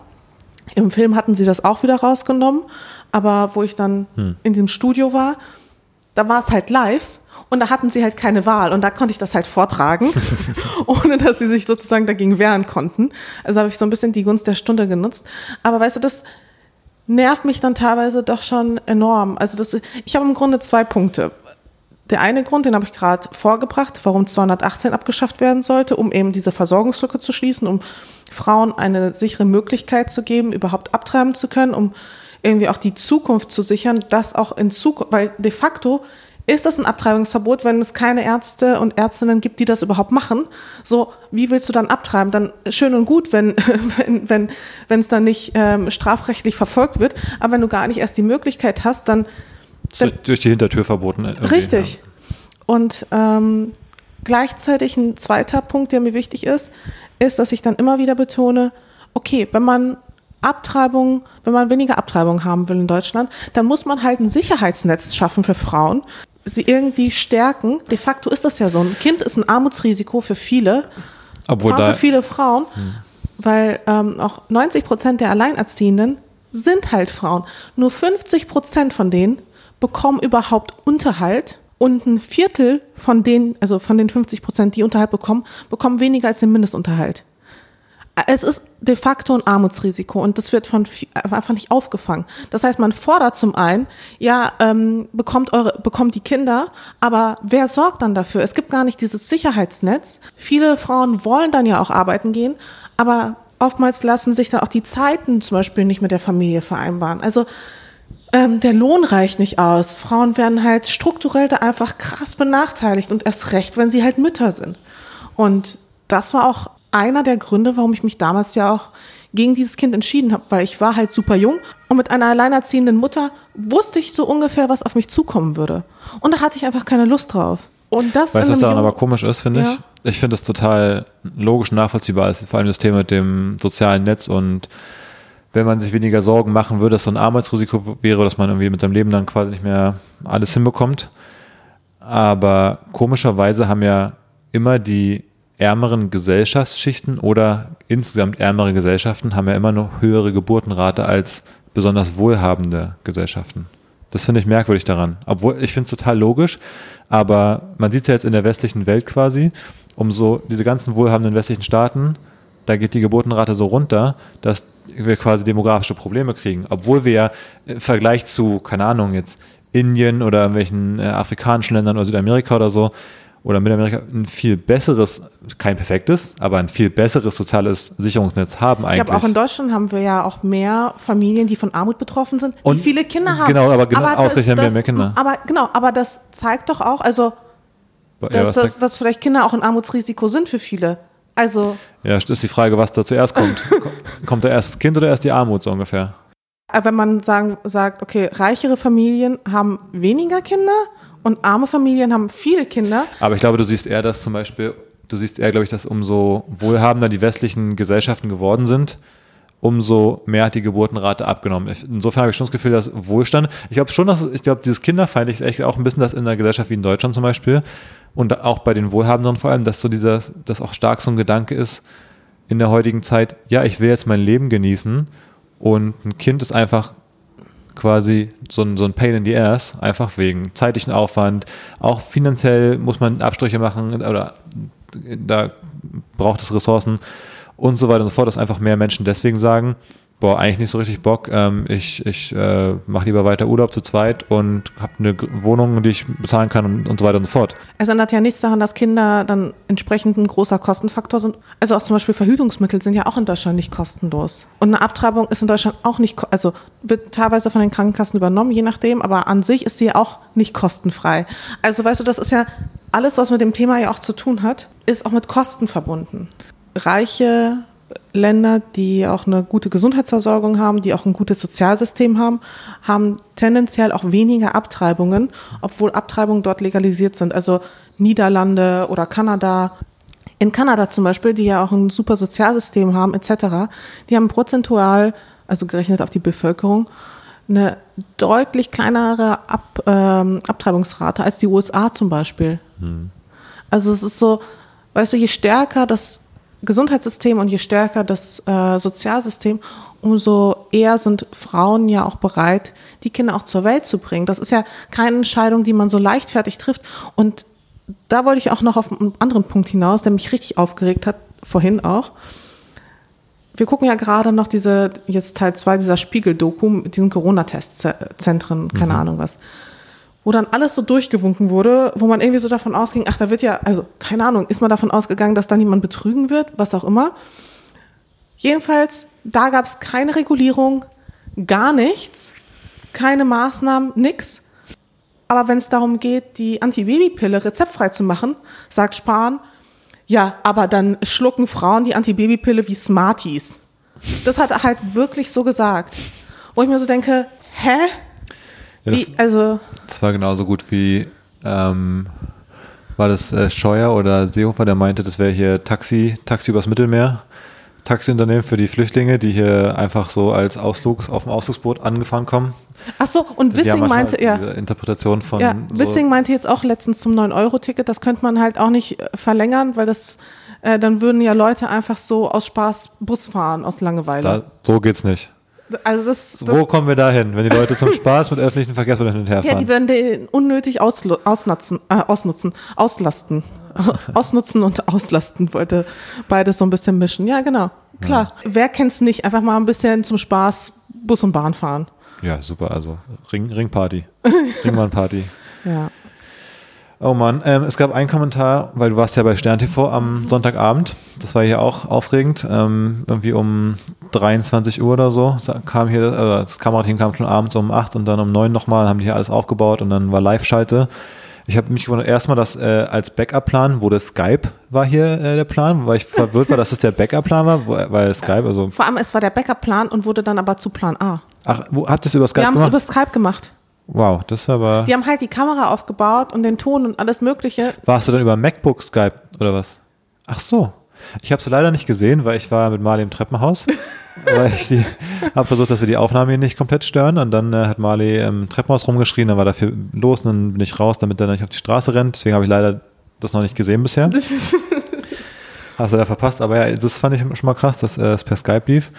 [SPEAKER 1] Im Film hatten sie das auch wieder rausgenommen, aber wo ich dann in diesem Studio war, da war es halt live und da hatten sie halt keine Wahl und da konnte ich das halt vortragen, ohne dass sie sich sozusagen dagegen wehren konnten. Also habe ich so ein bisschen die Gunst der Stunde genutzt. Aber weißt du, das nervt mich dann teilweise doch schon enorm. Also das, ich habe im Grunde zwei Punkte. Der eine Grund, den habe ich gerade vorgebracht, warum 218 abgeschafft werden sollte, um eben diese Versorgungslücke zu schließen, um Frauen eine sichere Möglichkeit zu geben, überhaupt abtreiben zu können, um irgendwie auch die Zukunft zu sichern, dass auch in Zukunft, weil de facto ist das ein Abtreibungsverbot, wenn es keine Ärzte und Ärztinnen gibt, die das überhaupt machen. So, wie willst du dann abtreiben? Dann schön und gut, wenn wenn wenn wenn es dann nicht ähm, strafrechtlich verfolgt wird, aber wenn du gar nicht erst die Möglichkeit hast, dann
[SPEAKER 2] Ist durch- die Hintertür verboten. irgendwie,
[SPEAKER 1] Richtig. Und ähm, gleichzeitig ein zweiter Punkt, der mir wichtig ist, ist, dass ich dann immer wieder betone, okay, wenn man Abtreibung, wenn man weniger Abtreibung haben will in Deutschland, dann muss man halt ein Sicherheitsnetz schaffen für Frauen, sie irgendwie stärken. De facto ist das ja so. Ein Kind ist ein Armutsrisiko für viele.
[SPEAKER 2] Obwohl
[SPEAKER 1] für viele Frauen, weil ähm, auch 90 Prozent der Alleinerziehenden sind halt Frauen. Nur 50 Prozent von denen bekommen überhaupt Unterhalt und ein Viertel von denen, also von den 50 Prozent, die Unterhalt bekommen, bekommen weniger als den Mindestunterhalt. Es ist de facto ein Armutsrisiko und das wird von einfach nicht aufgefangen. Das heißt, man fordert zum einen, ja, ähm, bekommt eure, bekommt die Kinder, aber wer sorgt dann dafür? Es gibt gar nicht dieses Sicherheitsnetz. Viele Frauen wollen dann ja auch arbeiten gehen, aber oftmals lassen sich dann auch die Zeiten zum Beispiel nicht mit der Familie vereinbaren. Also ähm, der Lohn reicht nicht aus. Frauen werden halt strukturell da einfach krass benachteiligt und erst recht, wenn sie halt Mütter sind. Und das war auch einer der Gründe, warum ich mich damals ja auch gegen dieses Kind entschieden habe, weil ich war halt super jung und mit einer alleinerziehenden Mutter wusste ich so ungefähr, was auf mich zukommen würde. Und da hatte ich einfach keine Lust drauf. Und das
[SPEAKER 2] weißt du, was daran
[SPEAKER 1] jungen-
[SPEAKER 2] aber komisch ist, finde
[SPEAKER 1] Ja.
[SPEAKER 2] ich? Ich finde es total logisch nachvollziehbar. Es ist vor allem das Thema mit dem sozialen Netz und wenn man sich weniger Sorgen machen würde, dass so ein Arbeitsrisiko wäre, dass man irgendwie mit seinem Leben dann quasi nicht mehr alles hinbekommt. Aber komischerweise haben ja immer die ärmeren Gesellschaftsschichten oder insgesamt ärmere Gesellschaften haben ja immer noch höhere Geburtenrate als besonders wohlhabende Gesellschaften. Das finde ich merkwürdig daran. Obwohl, ich finde es total logisch, aber man sieht es ja jetzt in der westlichen Welt quasi, umso diese ganzen wohlhabenden westlichen Staaten, da geht die Geburtenrate so runter, dass wir quasi demografische Probleme kriegen. Obwohl wir ja im Vergleich zu, keine Ahnung, jetzt Indien oder irgendwelchen äh, afrikanischen Ländern oder Südamerika oder so oder Mittelamerika ein viel besseres, kein perfektes, aber ein viel besseres soziales Sicherungsnetz haben eigentlich.
[SPEAKER 1] Ja, aber auch in Deutschland haben wir ja auch mehr Familien, die von Armut betroffen sind, die
[SPEAKER 2] Und-
[SPEAKER 1] viele Kinder haben.
[SPEAKER 2] genau, aber genau
[SPEAKER 1] das-
[SPEAKER 2] ausgerechnet mehr-
[SPEAKER 1] das-
[SPEAKER 2] mehr Kinder.
[SPEAKER 1] Aber genau, aber das zeigt doch auch, also
[SPEAKER 2] ja,
[SPEAKER 1] dass,
[SPEAKER 2] was
[SPEAKER 1] dass, dass vielleicht Kinder auch ein Armutsrisiko sind für viele. Also
[SPEAKER 2] ja, ist die Frage, was da zuerst kommt. Ko- kommt da erst das Kind oder erst die Armut so ungefähr?
[SPEAKER 1] äh, wenn man sagen, sagt, okay, reichere Familien haben weniger Kinder und arme Familien haben viele Kinder,
[SPEAKER 2] Aber ich glaube, du siehst eher, dass zum Beispiel, du siehst eher, glaube ich, dass umso wohlhabender die westlichen Gesellschaften geworden sind, umso mehr hat die Geburtenrate abgenommen. Insofern habe ich schon das Gefühl, dass Wohlstand, ich glaube schon, dass, ich glaube, dieses Kinderfeindliche ist echt auch ein bisschen das in einer Gesellschaft wie in Deutschland zum Beispiel und auch bei den Wohlhabenden vor allem, dass so dieser, dass auch stark so ein Gedanke ist in der heutigen Zeit, ja, ich will jetzt mein Leben genießen und ein Kind ist einfach quasi so ein, so ein Pain in the Ass, einfach wegen zeitlichen Aufwand. Auch finanziell muss man Abstriche machen oder da braucht es Ressourcen und so weiter und so fort, dass einfach mehr Menschen deswegen sagen, boah, eigentlich nicht so richtig Bock, ähm, ich, ich äh, mache lieber weiter Urlaub zu zweit und habe eine Wohnung, die ich bezahlen kann und, und so weiter und so fort.
[SPEAKER 1] Es ändert ja nichts daran, dass Kinder dann entsprechend ein großer Kostenfaktor sind. Also auch zum Beispiel Verhütungsmittel sind ja auch in Deutschland nicht kostenlos. Und eine Abtreibung ist in Deutschland auch nicht, also wird teilweise von den Krankenkassen übernommen, je nachdem, aber an sich ist sie ja auch nicht kostenfrei. Also weißt du, das ist ja alles, was mit dem Thema ja auch zu tun hat, ist auch mit Kosten verbunden. Reiche Länder, die auch eine gute Gesundheitsversorgung haben, die auch ein gutes Sozialsystem haben, haben tendenziell auch weniger Abtreibungen, obwohl Abtreibungen dort legalisiert sind. Also Niederlande oder Kanada. In Kanada zum Beispiel, die ja auch ein super Sozialsystem haben, etc., die haben prozentual, also gerechnet auf die Bevölkerung, eine deutlich kleinere Ab, ähm, Abtreibungsrate als die USA zum Beispiel. Also es ist so, weißt du, je stärker das Gesundheitssystem und je stärker das äh, Sozialsystem, umso eher sind Frauen ja auch bereit, die Kinder auch zur Welt zu bringen. Das ist ja keine Entscheidung, die man so leichtfertig trifft. Und da wollte ich auch noch auf einen anderen Punkt hinaus, der mich richtig aufgeregt hat, vorhin auch. Wir gucken ja gerade noch diese, jetzt Teil 2 dieser Spiegel-Doku mit diesen Corona-Testzentren, keine Ahnung was wo dann alles so durchgewunken wurde, wo man irgendwie so davon ausging, ach, da wird ja, also keine Ahnung, ist man davon ausgegangen, dass da niemand betrügen wird, was auch immer. Jedenfalls, da gab es keine Regulierung, gar nichts, keine Maßnahmen, nix. Aber wenn es darum geht, die Antibabypille rezeptfrei zu machen, sagt Spahn, ja, aber dann schlucken Frauen die Antibabypille wie Smarties. Das hat er halt wirklich so gesagt. Wo ich mir so denke, hä?
[SPEAKER 2] Ja, das,
[SPEAKER 1] Wie, also,
[SPEAKER 2] das war genauso gut wie, ähm, war das äh, Scheuer oder Seehofer, der meinte, das wäre hier Taxi, Taxi übers Mittelmeer. Taxiunternehmen für die Flüchtlinge, die hier einfach so als Ausflugs, auf dem Ausflugsboot angefahren kommen.
[SPEAKER 1] ach so, und Wissing meinte, ja,
[SPEAKER 2] diese Interpretation von
[SPEAKER 1] ja,
[SPEAKER 2] so,
[SPEAKER 1] Wissing meinte jetzt auch letztens zum 9-Euro-Ticket, das könnte man halt auch nicht äh, verlängern, weil das, äh, dann würden ja Leute einfach so aus Spaß Bus fahren, aus Langeweile.
[SPEAKER 2] da, so geht's nicht.
[SPEAKER 1] Also das, das
[SPEAKER 2] Wo kommen wir da hin, wenn die Leute zum Spaß mit öffentlichen Verkehrsmitteln hin und her
[SPEAKER 1] ja,
[SPEAKER 2] fahren?
[SPEAKER 1] die würden den unnötig ausnutzen, äh, ausnutzen, auslasten. Ausnutzen und auslasten wollte beides so ein bisschen mischen. Ja, genau. Klar. Wer kennt's nicht? Einfach mal ein bisschen zum Spaß Bus und Bahn fahren.
[SPEAKER 2] ja, super, also Ring, Ringparty. Ringbahnparty.
[SPEAKER 1] Ja.
[SPEAKER 2] Oh Mann, ähm, es gab einen Kommentar, weil du warst ja bei Stern TV am Sonntagabend. Das war hier auch aufregend. Ähm, irgendwie um 23 Uhr oder so kam hier, äh, das Kamerateam kam schon abends um 8 und dann um 9 nochmal, haben die hier alles aufgebaut und dann war Live-Schalte. Ich habe mich gewundert, erstmal, dass äh, als Backup-Plan wurde Skype war hier äh, der Plan, weil ich verwirrt war, dass es der Backup-Plan war, weil Skype, also,
[SPEAKER 1] Vor allem, es war der Backup-Plan und wurde dann aber zu Plan A.
[SPEAKER 2] ach, wo, habt ihr es über Skype
[SPEAKER 1] Wir haben es
[SPEAKER 2] gemacht?
[SPEAKER 1] über Skype gemacht.
[SPEAKER 2] wow, das ist aber,
[SPEAKER 1] Die haben halt die Kamera aufgebaut und den Ton und alles Mögliche.
[SPEAKER 2] Warst du dann über MacBook Skype oder was? Ach so. Ich habe es leider nicht gesehen, weil ich war mit Marley im Treppenhaus. weil ich habe versucht, dass wir die Aufnahme hier nicht komplett stören. Und dann äh, hat Marley im Treppenhaus rumgeschrien, dann war dafür los und dann bin ich raus, damit er nicht auf die Straße rennt. Deswegen habe ich leider das noch nicht gesehen bisher. Hast du da verpasst, aber ja, das fand ich schon mal krass, dass äh, es per Skype lief.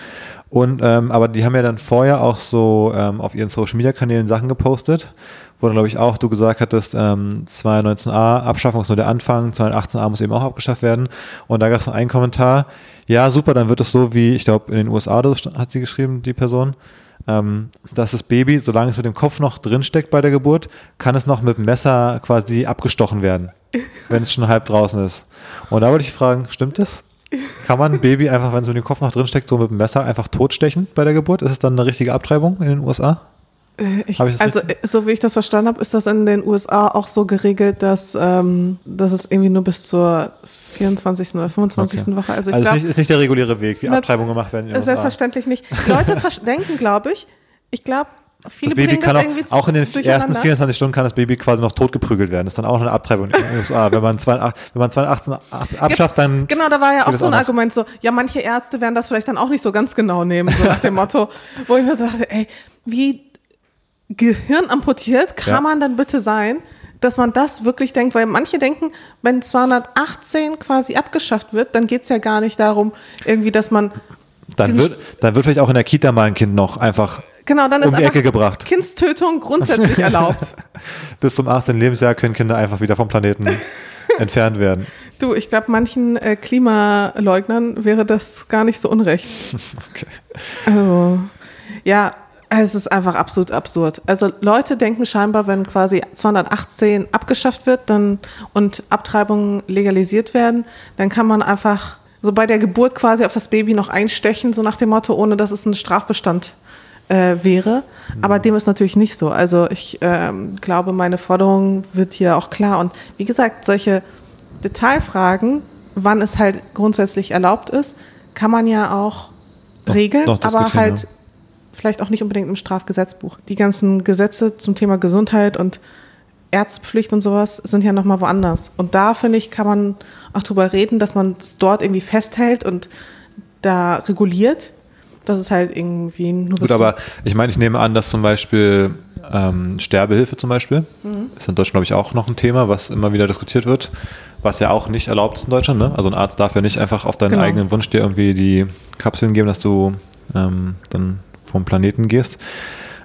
[SPEAKER 2] Und ähm, aber die haben ja dann vorher auch so ähm, auf ihren Social Media Kanälen Sachen gepostet, wo dann glaube ich auch du gesagt hattest, ähm, 219a Abschaffung ist nur der Anfang, 218a muss eben auch abgeschafft werden. Und da gab es noch einen Kommentar, ja super, dann wird es so wie, ich glaube in den USA das hat sie geschrieben, die Person, ähm, dass das Baby, solange es mit dem Kopf noch drinsteckt bei der Geburt, kann es noch mit dem Messer quasi abgestochen werden, wenn es schon halb draußen ist. Und da wollte ich fragen, stimmt das? Kann man ein Baby einfach, wenn es mit dem Kopf noch drinsteckt, so mit dem Messer einfach totstechen bei der Geburt? Ist es dann eine richtige Abtreibung in den USA?
[SPEAKER 1] Äh, Ich, also,
[SPEAKER 2] richtig?
[SPEAKER 1] so wie ich das verstanden habe, ist das in den USA auch so geregelt, dass, ähm, dass es irgendwie nur bis zur 24. oder 25.
[SPEAKER 2] Okay.
[SPEAKER 1] Woche. Also ich
[SPEAKER 2] Also ist
[SPEAKER 1] glaube,
[SPEAKER 2] nicht, ist nicht der reguläre Weg, wie Abtreibungen gemacht werden in den USA.
[SPEAKER 1] selbstverständlich nicht. Leute denken, glaube ich, ich glaube, viele
[SPEAKER 2] Das Baby kann
[SPEAKER 1] das
[SPEAKER 2] auch, auch in den ersten
[SPEAKER 1] durcheinander.
[SPEAKER 2] 24 Stunden kann das Baby quasi noch totgeprügelt werden. Das ist dann auch eine Abtreibung in den USA. Wenn man 218, wenn man 218 ab, abschafft, dann
[SPEAKER 1] Genau, da war ja auch so ein
[SPEAKER 2] auch.
[SPEAKER 1] Argument so, ja, manche Ärzte werden das vielleicht dann auch nicht so ganz genau nehmen, so nach dem Motto, wo ich mir so dachte, ey, wie gehirnamputiert kann
[SPEAKER 2] Ja.
[SPEAKER 1] man dann bitte sein, dass man das wirklich denkt, weil manche denken, wenn 218 quasi abgeschafft wird, dann geht's ja gar nicht darum, irgendwie, dass man,
[SPEAKER 2] dann wird, dann wird vielleicht auch in der Kita mal ein Kind noch einfach
[SPEAKER 1] genau, dann
[SPEAKER 2] um
[SPEAKER 1] ist
[SPEAKER 2] die Ecke gebracht.
[SPEAKER 1] Kindstötung grundsätzlich erlaubt.
[SPEAKER 2] Bis zum 18. Lebensjahr können Kinder einfach wieder vom Planeten entfernt werden.
[SPEAKER 1] Du, ich glaube, manchen äh, Klimaleugnern wäre das gar nicht so unrecht.
[SPEAKER 2] Okay.
[SPEAKER 1] Also, ja, es ist einfach absolut absurd. Also Leute denken scheinbar, wenn quasi 218 abgeschafft wird dann, und Abtreibungen legalisiert werden, dann kann man einfach so bei der Geburt quasi auf das Baby noch einstechen, so nach dem Motto, ohne dass es ein Strafbestand äh, wäre. Aber dem ist natürlich nicht so. Also ich ähm, glaube, meine Forderung wird hier auch klar. Und wie gesagt, solche Detailfragen, wann es halt grundsätzlich erlaubt ist, kann man ja auch
[SPEAKER 2] Noch-
[SPEAKER 1] regeln,
[SPEAKER 2] noch
[SPEAKER 1] aber halt
[SPEAKER 2] ja.
[SPEAKER 1] vielleicht auch nicht unbedingt im Strafgesetzbuch. Die ganzen Gesetze zum Thema Gesundheit und Ärztepflicht und sowas sind ja nochmal woanders. Und da, finde ich, kann man auch drüber reden, dass man es dort irgendwie festhält und da reguliert. Das ist halt irgendwie nur
[SPEAKER 2] Gut, aber ich meine, ich nehme an, dass zum Beispiel ähm, Sterbehilfe zum Beispiel,
[SPEAKER 1] Mhm.
[SPEAKER 2] ist in Deutschland, glaube ich, auch noch ein Thema, was immer wieder diskutiert wird, was ja auch nicht erlaubt ist in Deutschland. Ne? Also ein Arzt darf ja nicht einfach auf deinen
[SPEAKER 1] Genau.
[SPEAKER 2] eigenen Wunsch dir irgendwie die Kapseln geben, dass du ähm, dann vom Planeten gehst.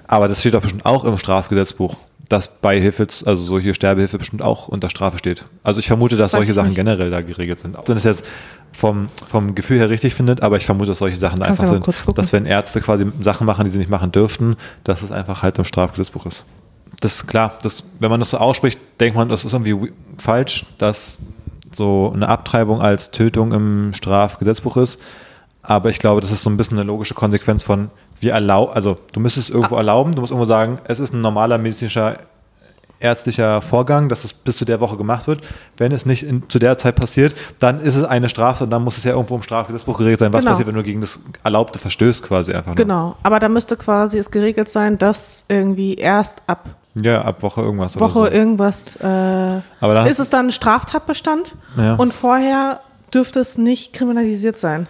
[SPEAKER 2] Aber das steht doch bestimmt auch im Strafgesetzbuch, dass Beihilfe, also solche Sterbehilfe bestimmt auch unter Strafe steht. Also ich vermute, dass
[SPEAKER 1] Das
[SPEAKER 2] solche Sachen
[SPEAKER 1] nicht.
[SPEAKER 2] generell da geregelt sind. Ob das jetzt vom, vom Gefühl her richtig findet, aber ich vermute, dass solche Sachen
[SPEAKER 1] Kannst
[SPEAKER 2] einfach sind. Dass wenn Ärzte quasi Sachen machen, die sie nicht machen dürften, dass es einfach halt im Strafgesetzbuch ist. Das ist klar, das, wenn man das so ausspricht, denkt man, das ist irgendwie wi- falsch, dass so eine Abtreibung als Tötung im Strafgesetzbuch ist. Aber ich glaube, das ist so ein bisschen eine logische Konsequenz von, wir erlauben, also du müsstest es
[SPEAKER 1] Ah.
[SPEAKER 2] irgendwo erlauben, du musst irgendwo sagen, es ist ein normaler medizinischer ärztlicher Vorgang, dass es bis zu der Woche gemacht wird. Wenn es nicht in, zu der Zeit passiert, dann ist es eine Strafe und dann muss es ja irgendwo im Strafgesetzbuch geregelt sein, was
[SPEAKER 1] Genau.
[SPEAKER 2] passiert, wenn du gegen das Erlaubte verstößt quasi einfach. nur.
[SPEAKER 1] Genau, aber da müsste quasi es geregelt sein, dass irgendwie erst ab
[SPEAKER 2] Ja, ab Woche irgendwas
[SPEAKER 1] Woche
[SPEAKER 2] so.
[SPEAKER 1] irgendwas äh,
[SPEAKER 2] Aber dann
[SPEAKER 1] ist es dann ein Straftatbestand
[SPEAKER 2] Ja.
[SPEAKER 1] und vorher dürfte es nicht kriminalisiert sein.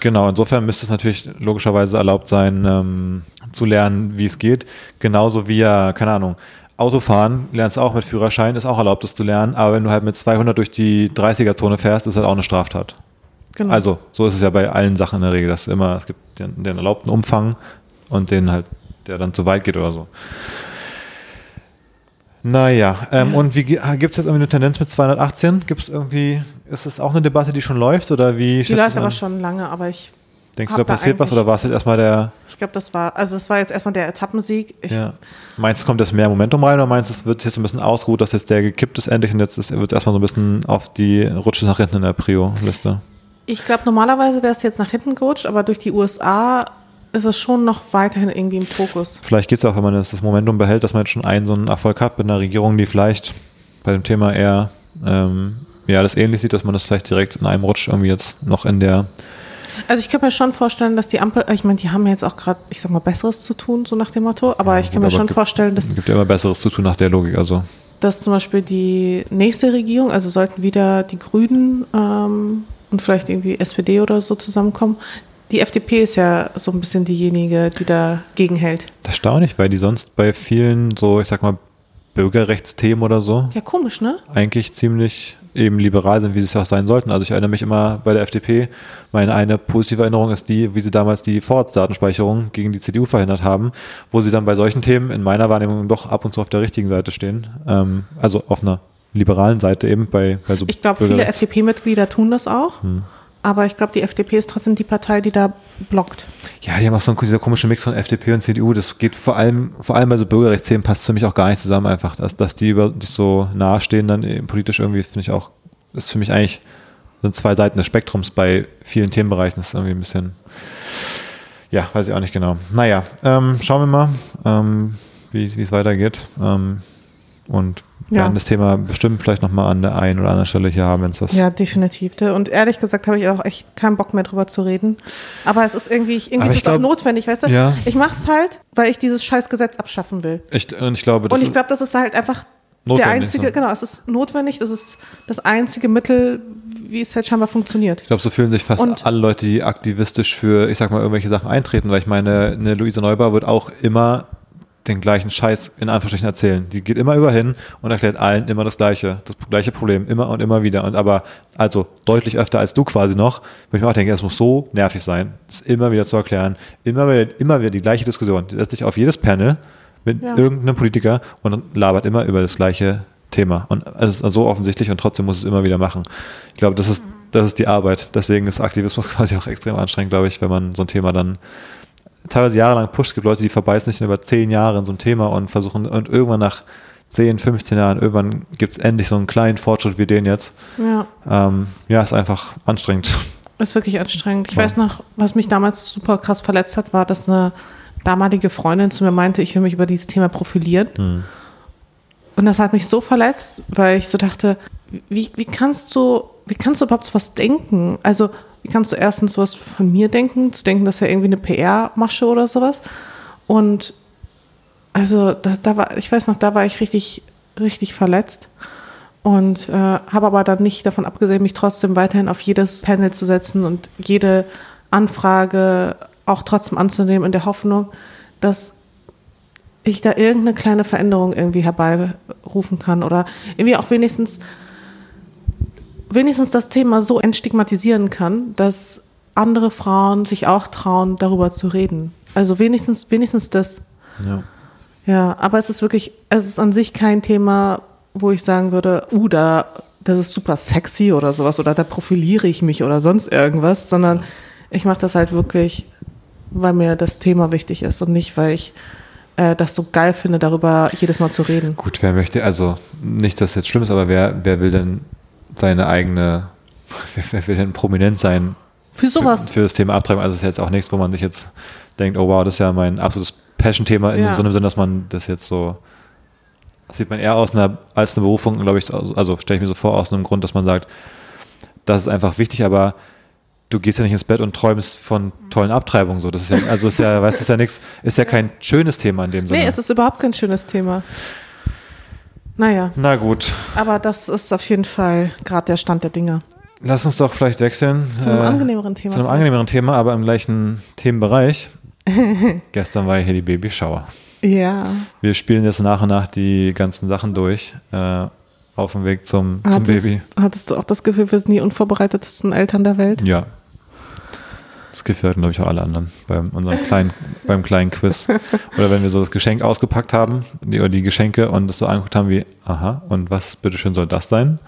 [SPEAKER 2] Genau, insofern müsste es natürlich logischerweise erlaubt sein, ähm, zu lernen, wie es geht. Genauso wie ja, keine Ahnung, Autofahren lernst du auch mit Führerschein, ist auch erlaubt, das zu lernen. Aber wenn du halt mit 200 durch die 30er-Zone fährst, ist halt auch eine Straftat.
[SPEAKER 1] Genau.
[SPEAKER 2] Also, so ist es ja bei allen Sachen in der Regel, dass immer, es gibt den, den erlaubten Umfang und den halt, der dann zu weit geht oder so. Naja, ähm, und wie gibt es jetzt irgendwie eine Tendenz mit 218? Gibt es irgendwie, ist das auch eine Debatte, die schon läuft oder wie
[SPEAKER 1] die läuft aber
[SPEAKER 2] an?
[SPEAKER 1] schon lange, aber ich,
[SPEAKER 2] Denkst du, da passiert was oder war es jetzt erstmal der,
[SPEAKER 1] ich glaube, das war, also es war jetzt erstmal der Etappensieg. Ich,
[SPEAKER 2] ja. Meinst du, kommt jetzt mehr Momentum rein oder meinst du, es wird jetzt ein bisschen ausgeruht, dass jetzt der gekippt ist endlich und jetzt ist, wird erstmal so ein bisschen auf die Rutsche nach hinten in der Prio-Liste?
[SPEAKER 1] ich glaube, normalerweise wäre es jetzt nach hinten gerutscht, aber durch die USA ist es schon noch weiterhin irgendwie im Fokus.
[SPEAKER 2] Vielleicht geht es auch, wenn man das, das Momentum behält, dass man jetzt schon einen so einen Erfolg hat mit einer Regierung, die vielleicht bei dem Thema eher ähm, ja, das ähnlich sieht, dass man das vielleicht direkt in einem Rutsch irgendwie jetzt noch in der
[SPEAKER 1] Also ich kann mir schon vorstellen, dass die Ampel, ich meine, die haben jetzt auch gerade, ich sag mal, Besseres zu tun, so nach dem Motto, aber ich kann mir schon
[SPEAKER 2] gibt-
[SPEAKER 1] vorstellen, dass
[SPEAKER 2] Es gibt ja immer Besseres zu tun nach der Logik. Also
[SPEAKER 1] dass zum Beispiel die nächste Regierung, also sollten wieder die Grünen ähm, und vielleicht irgendwie SPD oder so zusammenkommen. Die FDP ist ja so ein bisschen diejenige, die dagegen hält.
[SPEAKER 2] das ist erstaunlich, weil die sonst bei vielen so, ich sag mal, Bürgerrechtsthemen oder so
[SPEAKER 1] Ja, komisch, ne?
[SPEAKER 2] eigentlich ziemlich eben liberal sind, wie sie es auch sein sollten. Also ich erinnere mich immer bei der FDP, meine eine positive Erinnerung ist die, wie sie damals die Vorratsdatenspeicherung gegen die CDU verhindert haben, wo sie dann bei solchen Themen in meiner Wahrnehmung doch ab und zu auf der richtigen Seite stehen. Ähm, also auf einer liberalen Seite eben bei, bei so
[SPEAKER 1] Ich glaube, viele FDP-Mitglieder tun das auch. Aber ich glaube, die FDP ist trotzdem die Partei, die da blockt.
[SPEAKER 2] Ja, die haben auch so einen, dieser komische Mix von FDP und CDU. Das geht vor allem, vor allem bei so Bürgerrechtsthemen passt für mich auch gar nicht zusammen einfach. Dass, dass die über sich so nahestehen dann eben politisch irgendwie, finde ich auch, ist für mich eigentlich, sind zwei Seiten des Spektrums bei vielen Themenbereichen. Das ist irgendwie ein bisschen, ja, weiß ich auch nicht genau. Naja, ähm, schauen wir mal, ähm, wie es weitergeht. Ähm, und
[SPEAKER 1] Ja.
[SPEAKER 2] werden das Thema bestimmt vielleicht nochmal an der einen oder anderen Stelle hier haben, wenn es was.
[SPEAKER 1] Ja, definitiv. Und ehrlich gesagt habe ich auch echt keinen Bock mehr drüber zu reden. Aber es ist irgendwie, irgendwie ist es auch
[SPEAKER 2] glaub-
[SPEAKER 1] notwendig, weißt du?
[SPEAKER 2] Ja.
[SPEAKER 1] Ich mache es halt, weil ich dieses scheiß Gesetz abschaffen will.
[SPEAKER 2] Ich, und ich glaube, das
[SPEAKER 1] Und ich
[SPEAKER 2] ist
[SPEAKER 1] glaube, das ist halt einfach der
[SPEAKER 2] notwendig
[SPEAKER 1] einzige,
[SPEAKER 2] so.
[SPEAKER 1] genau, es ist notwendig, das ist das einzige Mittel, wie es halt scheinbar funktioniert.
[SPEAKER 2] Ich glaube, so fühlen sich fast
[SPEAKER 1] Und-
[SPEAKER 2] alle Leute, die aktivistisch für, ich sag mal, irgendwelche Sachen eintreten, weil ich meine, eine Luise Neubauer wird auch immer den gleichen Scheiß in Anführungsstrichen erzählen. Die geht immer über hin und erklärt allen immer das Gleiche, das gleiche Problem, immer und immer wieder. Und aber, also deutlich öfter als du quasi noch, wo ich mir auch denke, es muss so nervig sein, das immer wieder zu erklären. Immer wieder, immer wieder die gleiche Diskussion. Die setzt sich auf jedes Panel mit
[SPEAKER 1] Ja.
[SPEAKER 2] irgendeinem Politiker und labert immer über das gleiche Thema. Und es ist so offensichtlich und trotzdem muss es immer wieder machen. Ich glaube, das ist, das ist die Arbeit. Deswegen ist Aktivismus quasi auch extrem anstrengend, glaube ich, wenn man so ein Thema dann teilweise jahrelang pusht. Es gibt Leute, die verbeißen sich über zehn Jahre in so ein Thema und versuchen, und irgendwann nach 10, 15 Jahren, irgendwann gibt es endlich so einen kleinen Fortschritt wie den jetzt.
[SPEAKER 1] Ja.
[SPEAKER 2] Ähm, ja, ist einfach anstrengend.
[SPEAKER 1] Ist wirklich anstrengend. Ich
[SPEAKER 2] Ja.
[SPEAKER 1] weiß noch, was mich damals super krass verletzt hat, war, dass eine damalige Freundin zu mir meinte, ich will mich über dieses Thema profilieren.
[SPEAKER 2] Hm.
[SPEAKER 1] Und das hat mich so verletzt, weil ich so dachte, wie, wie kannst du, wie kannst du überhaupt so was denken? Also, wie kannst du erstens sowas von mir denken, zu denken, das ist ja irgendwie eine PR-Masche oder sowas? Und also, da, da war, ich weiß noch, da war ich richtig, richtig verletzt. Und äh, habe aber dann nicht davon abgesehen, mich trotzdem weiterhin auf jedes Panel zu setzen und jede Anfrage auch trotzdem anzunehmen, in der Hoffnung, dass ich da irgendeine kleine Veränderung irgendwie herbeirufen kann oder irgendwie auch wenigstens wenigstens das Thema so entstigmatisieren kann, dass andere Frauen sich auch trauen, darüber zu reden. Also wenigstens wenigstens das.
[SPEAKER 2] Ja.
[SPEAKER 1] Ja, aber es ist wirklich, es ist an sich kein Thema, wo ich sagen würde, uh, da, das ist super sexy oder sowas oder da profiliere ich mich oder sonst irgendwas, sondern ich mache das halt wirklich, weil mir das Thema wichtig ist und nicht, weil ich äh, das so geil finde, darüber jedes Mal zu reden.
[SPEAKER 2] Gut, wer möchte, also nicht, dass es jetzt schlimm ist, aber wer, wer will denn seine eigene, wer, will denn prominent sein
[SPEAKER 1] Für sowas.
[SPEAKER 2] für, für das Thema Abtreibung. Also es ist jetzt auch nichts, wo man sich jetzt denkt, oh wow, das ist ja mein absolutes Passion-Thema in
[SPEAKER 1] Ja.
[SPEAKER 2] so einem Sinn, dass man das jetzt so, das sieht man eher aus einer, als eine Berufung, glaube ich, also also stelle ich mir so vor, aus einem Grund, dass man sagt, das ist einfach wichtig, aber du gehst ja nicht ins Bett und träumst von tollen Abtreibungen. So, das ist ja, also ist ja, weißt du, ist ja nichts, ist ja kein schönes Thema in dem Sinne.
[SPEAKER 1] Nee, es ist überhaupt kein schönes Thema. Naja,
[SPEAKER 2] Na gut,
[SPEAKER 1] aber das ist auf jeden Fall gerade der Stand der Dinge.
[SPEAKER 2] lass uns doch vielleicht wechseln.
[SPEAKER 1] Zu einem
[SPEAKER 2] äh,
[SPEAKER 1] angenehmeren Thema.
[SPEAKER 2] Zu einem
[SPEAKER 1] vielleicht.
[SPEAKER 2] angenehmeren Thema, aber im gleichen Themenbereich. Gestern war hier die Babyshower.
[SPEAKER 1] Ja.
[SPEAKER 2] Wir spielen jetzt nach und nach die ganzen Sachen durch auf dem Weg zum, zum
[SPEAKER 1] Hattest,
[SPEAKER 2] Baby.
[SPEAKER 1] hattest du auch das Gefühl, wir sind die unvorbereitetsten Eltern der Welt?
[SPEAKER 2] Ja. Das hatten, glaube ich, auch alle anderen beim, unserem kleinen, beim kleinen Quiz. Oder wenn wir so das Geschenk ausgepackt haben, die, oder die Geschenke und das so angeguckt haben wie, aha, und was bitteschön soll das sein?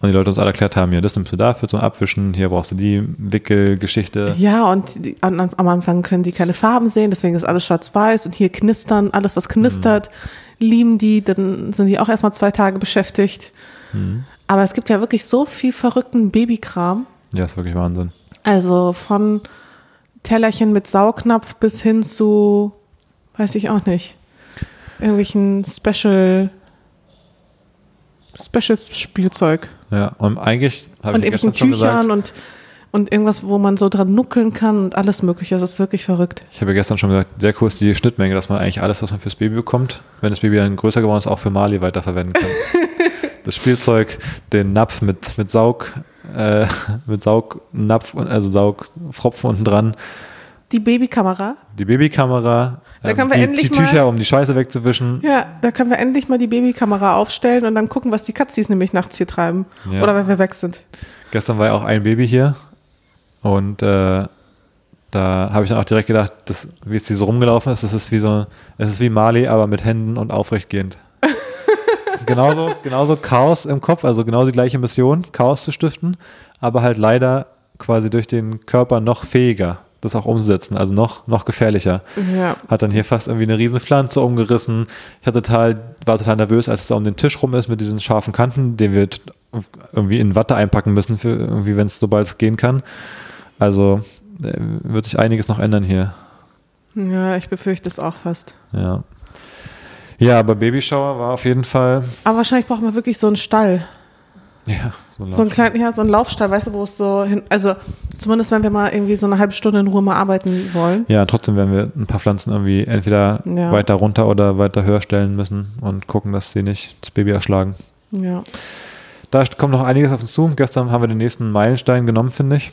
[SPEAKER 2] Und die Leute uns alle erklärt haben, ja, das nimmst du dafür zum Abwischen, hier brauchst du die Wickelgeschichte.
[SPEAKER 1] Ja, und die, an, am Anfang können die keine Farben sehen, deswegen ist alles schwarz-weiß und hier knistern, alles was knistert, lieben die, dann sind die auch erstmal zwei Tage beschäftigt. Aber es gibt ja wirklich so viel verrückten Babykram.
[SPEAKER 2] Ja, ist wirklich Wahnsinn.
[SPEAKER 1] Also von Tellerchen mit Saugnapf bis hin zu, weiß ich auch nicht, irgendwelchen Special, Special-Spielzeug.
[SPEAKER 2] Ja, und eigentlich habe ich
[SPEAKER 1] irgendwelchen
[SPEAKER 2] gestern schon gesagt,
[SPEAKER 1] Tüchern und, und irgendwas, wo man so dran nuckeln kann und alles mögliche. Das ist wirklich verrückt.
[SPEAKER 2] ich habe ja gestern schon gesagt, sehr cool ist die Schnittmenge, dass man eigentlich alles, was man fürs Baby bekommt, wenn das Baby dann größer geworden ist, auch für Mali weiterverwenden kann. das Spielzeug, den Napf mit, mit Saug, äh, mit Saugnapf, und- also Saugfropfen unten dran,
[SPEAKER 1] Die Babykamera.
[SPEAKER 2] die Babykamera,
[SPEAKER 1] Da
[SPEAKER 2] ähm,
[SPEAKER 1] können wir
[SPEAKER 2] die,
[SPEAKER 1] endlich
[SPEAKER 2] die Tücher,
[SPEAKER 1] mal-
[SPEAKER 2] um die Scheiße wegzuwischen.
[SPEAKER 1] Ja, da können wir endlich mal die Babykamera aufstellen und dann gucken, was die Katzis nämlich nachts hier treiben.
[SPEAKER 2] Ja.
[SPEAKER 1] Oder wenn wir weg sind.
[SPEAKER 2] Gestern war ja auch ein Baby hier und äh, da habe ich dann auch direkt gedacht, das, wie es die so rumgelaufen ist, das ist wie so, es ist wie Mali, aber mit Händen und aufrechtgehend. Genauso, genauso Chaos im Kopf, also genau die gleiche Mission, Chaos zu stiften, aber halt leider quasi durch den Körper noch fähiger, das auch umzusetzen, also noch, noch gefährlicher.
[SPEAKER 1] Ja.
[SPEAKER 2] Hat dann hier fast irgendwie eine riesen Pflanze umgerissen. Ich hatte total, war total nervös, als es um den Tisch rum ist mit diesen scharfen Kanten, den wir irgendwie in Watte einpacken müssen, für irgendwie, wenn es sobald es gehen kann. Also äh, wird sich einiges noch ändern hier.
[SPEAKER 1] Ja, ich befürchte es auch fast.
[SPEAKER 2] Ja. Ja, aber Babyshower war auf jeden Fall.
[SPEAKER 1] Aber wahrscheinlich braucht man wirklich so einen Stall.
[SPEAKER 2] Ja, so ein
[SPEAKER 1] So einen kleinen, ja, so einen Laufstall, weißt du, wo es so hin, also zumindest wenn wir mal irgendwie so eine halbe Stunde in Ruhe mal arbeiten wollen.
[SPEAKER 2] Ja, trotzdem werden wir ein paar Pflanzen irgendwie entweder
[SPEAKER 1] Ja.
[SPEAKER 2] weiter runter oder weiter höher stellen müssen und gucken, dass sie nicht das Baby erschlagen.
[SPEAKER 1] Ja,
[SPEAKER 2] Da kommt noch einiges auf uns zu. Gestern haben wir den nächsten Meilenstein genommen, finde ich.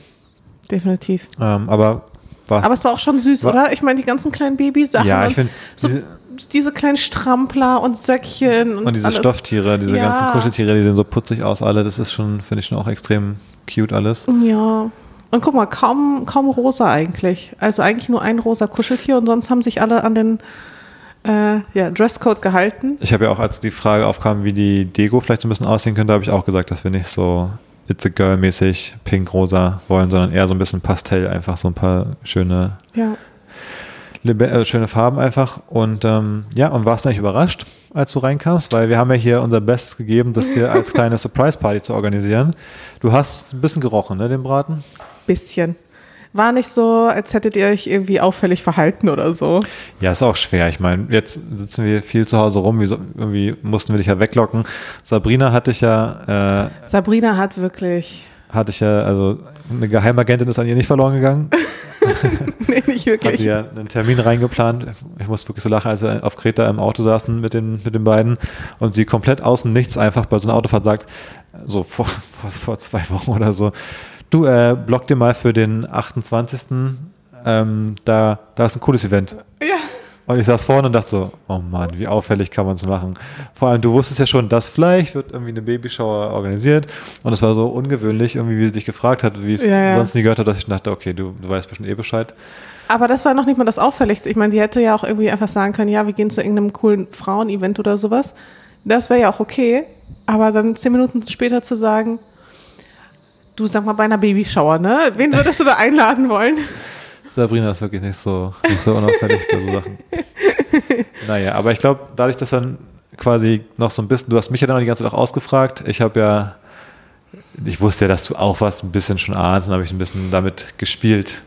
[SPEAKER 1] definitiv.
[SPEAKER 2] Ähm, aber war
[SPEAKER 1] Aber es war auch schon süß,
[SPEAKER 2] Wa-
[SPEAKER 1] oder? Ich meine, die ganzen kleinen Babysachen.
[SPEAKER 2] Ja, ich finde
[SPEAKER 1] so,
[SPEAKER 2] diese,
[SPEAKER 1] kleinen Strampler und Söckchen und,
[SPEAKER 2] und diese
[SPEAKER 1] alles.
[SPEAKER 2] Stofftiere, diese
[SPEAKER 1] Ja.
[SPEAKER 2] ganzen Kuscheltiere, die sehen so putzig aus, alle. Das ist schon, finde ich schon auch extrem cute alles.
[SPEAKER 1] Ja. Und guck mal, kaum, kaum rosa eigentlich. Also eigentlich nur ein rosa Kuscheltier und sonst haben sich alle an den äh, ja, Dresscode gehalten.
[SPEAKER 2] Ich habe ja auch, als die Frage aufkam, wie die Deko vielleicht so ein bisschen aussehen könnte, habe ich auch gesagt, dass wir nicht so It's a Girl mäßig pink-rosa wollen, sondern eher so ein bisschen Pastell, einfach so ein paar schöne,
[SPEAKER 1] Ja.
[SPEAKER 2] Äh, schöne Farben einfach. Und ähm, ja, und warst du eigentlich überrascht, als du reinkamst? Weil wir haben ja hier unser Bestes gegeben, das hier als kleine Surprise-Party zu organisieren. Du hast ein bisschen gerochen, ne, den Braten?
[SPEAKER 1] Bisschen. War nicht so, als hättet ihr euch irgendwie auffällig verhalten oder so.
[SPEAKER 2] Ja, ist auch schwer. Ich meine, jetzt sitzen wir viel zu Hause rum, wieso- irgendwie mussten wir dich ja weglocken. Sabrina hatte ich ja, äh,
[SPEAKER 1] Sabrina hat wirklich.
[SPEAKER 2] hatte ich ja, also eine Geheimagentin ist an ihr nicht verloren gegangen.
[SPEAKER 1] nee, nicht wirklich.
[SPEAKER 2] ja einen Termin reingeplant. Ich musste wirklich so lachen, als wir auf Kreta im Auto saßen mit den, mit den beiden und sie komplett außen nichts einfach bei so einer Autofahrt sagt, so vor, vor, vor zwei Wochen oder so, du, äh, block dir mal für den 28. Ähm, da, da ist ein cooles Event.
[SPEAKER 1] Ja.
[SPEAKER 2] Und ich saß vorne und dachte so, oh Mann, wie auffällig kann man es machen. Vor allem, du wusstest ja schon, dass vielleicht wird irgendwie eine Babyshower organisiert. Und es war so ungewöhnlich, irgendwie, wie sie dich gefragt hat, wie es
[SPEAKER 1] Ja,
[SPEAKER 2] sonst nie gehört hat, dass ich dachte, okay, du, du weißt bestimmt eh Bescheid.
[SPEAKER 1] Aber das war noch nicht mal das Auffälligste. Ich meine, sie hätte ja auch irgendwie einfach sagen können, ja, wir gehen zu irgendeinem coolen Frauen-Event oder sowas. Das wäre ja auch okay. Aber dann zehn Minuten später zu sagen, du sag mal bei einer Babyshower, ne? Wen würdest du da einladen wollen?
[SPEAKER 2] Sabrina ist wirklich nicht so, nicht so unauffällig bei so Sachen. Naja, aber ich glaube, dadurch, dass dann quasi noch so ein bisschen, du hast mich ja dann die ganze Zeit auch ausgefragt. Ich habe ja, ich wusste ja, dass du auch was ein bisschen schon ahnst und habe ich ein bisschen damit gespielt,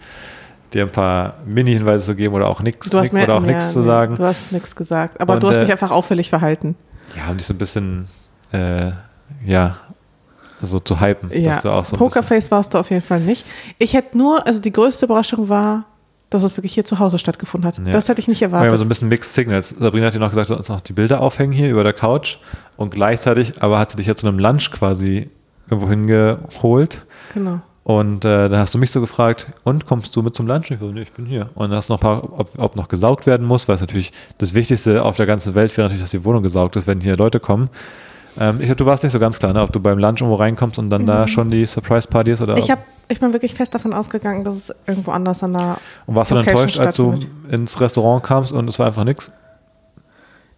[SPEAKER 2] dir ein paar Mini-Hinweise zu geben oder auch nichts oder auch
[SPEAKER 1] ja,
[SPEAKER 2] nichts zu sagen.
[SPEAKER 1] Du hast nichts gesagt. Aber
[SPEAKER 2] Und,
[SPEAKER 1] du hast
[SPEAKER 2] äh,
[SPEAKER 1] dich einfach auffällig verhalten.
[SPEAKER 2] Ja, haben dich so ein bisschen, äh, ja, so zu hypen,
[SPEAKER 1] Ja,
[SPEAKER 2] dass du auch so
[SPEAKER 1] Pokerface warst du auf jeden Fall nicht. Ich hätte nur, also die größte Überraschung war, dass es wirklich hier zu Hause stattgefunden hat.
[SPEAKER 2] Ja.
[SPEAKER 1] Das hätte ich nicht
[SPEAKER 2] war ja
[SPEAKER 1] erwartet.
[SPEAKER 2] so ein bisschen Mixed Signals. Sabrina hat dir noch gesagt, du sollst noch die Bilder aufhängen hier über der Couch und gleichzeitig aber hat sie dich ja zu einem Lunch quasi irgendwo hingeholt
[SPEAKER 1] genau.
[SPEAKER 2] und äh, dann hast du mich so gefragt, und kommst du mit zum Lunch? Ich so, nee, ich bin hier. Und dann hast du noch ein paar, ob, ob noch gesaugt werden muss, weil es natürlich das Wichtigste auf der ganzen Welt wäre natürlich, dass die Wohnung gesaugt ist, wenn hier Leute kommen. Ähm, ich glaube, du warst nicht so ganz klar, ne? ob du beim Lunch irgendwo reinkommst und dann da schon die Surprise-Party ist oder
[SPEAKER 1] Mhm. Ich, hab, ich bin wirklich fest davon ausgegangen, dass es irgendwo anders an der.
[SPEAKER 2] und warst du dann enttäuscht, als du ins Restaurant kamst und es war einfach nichts?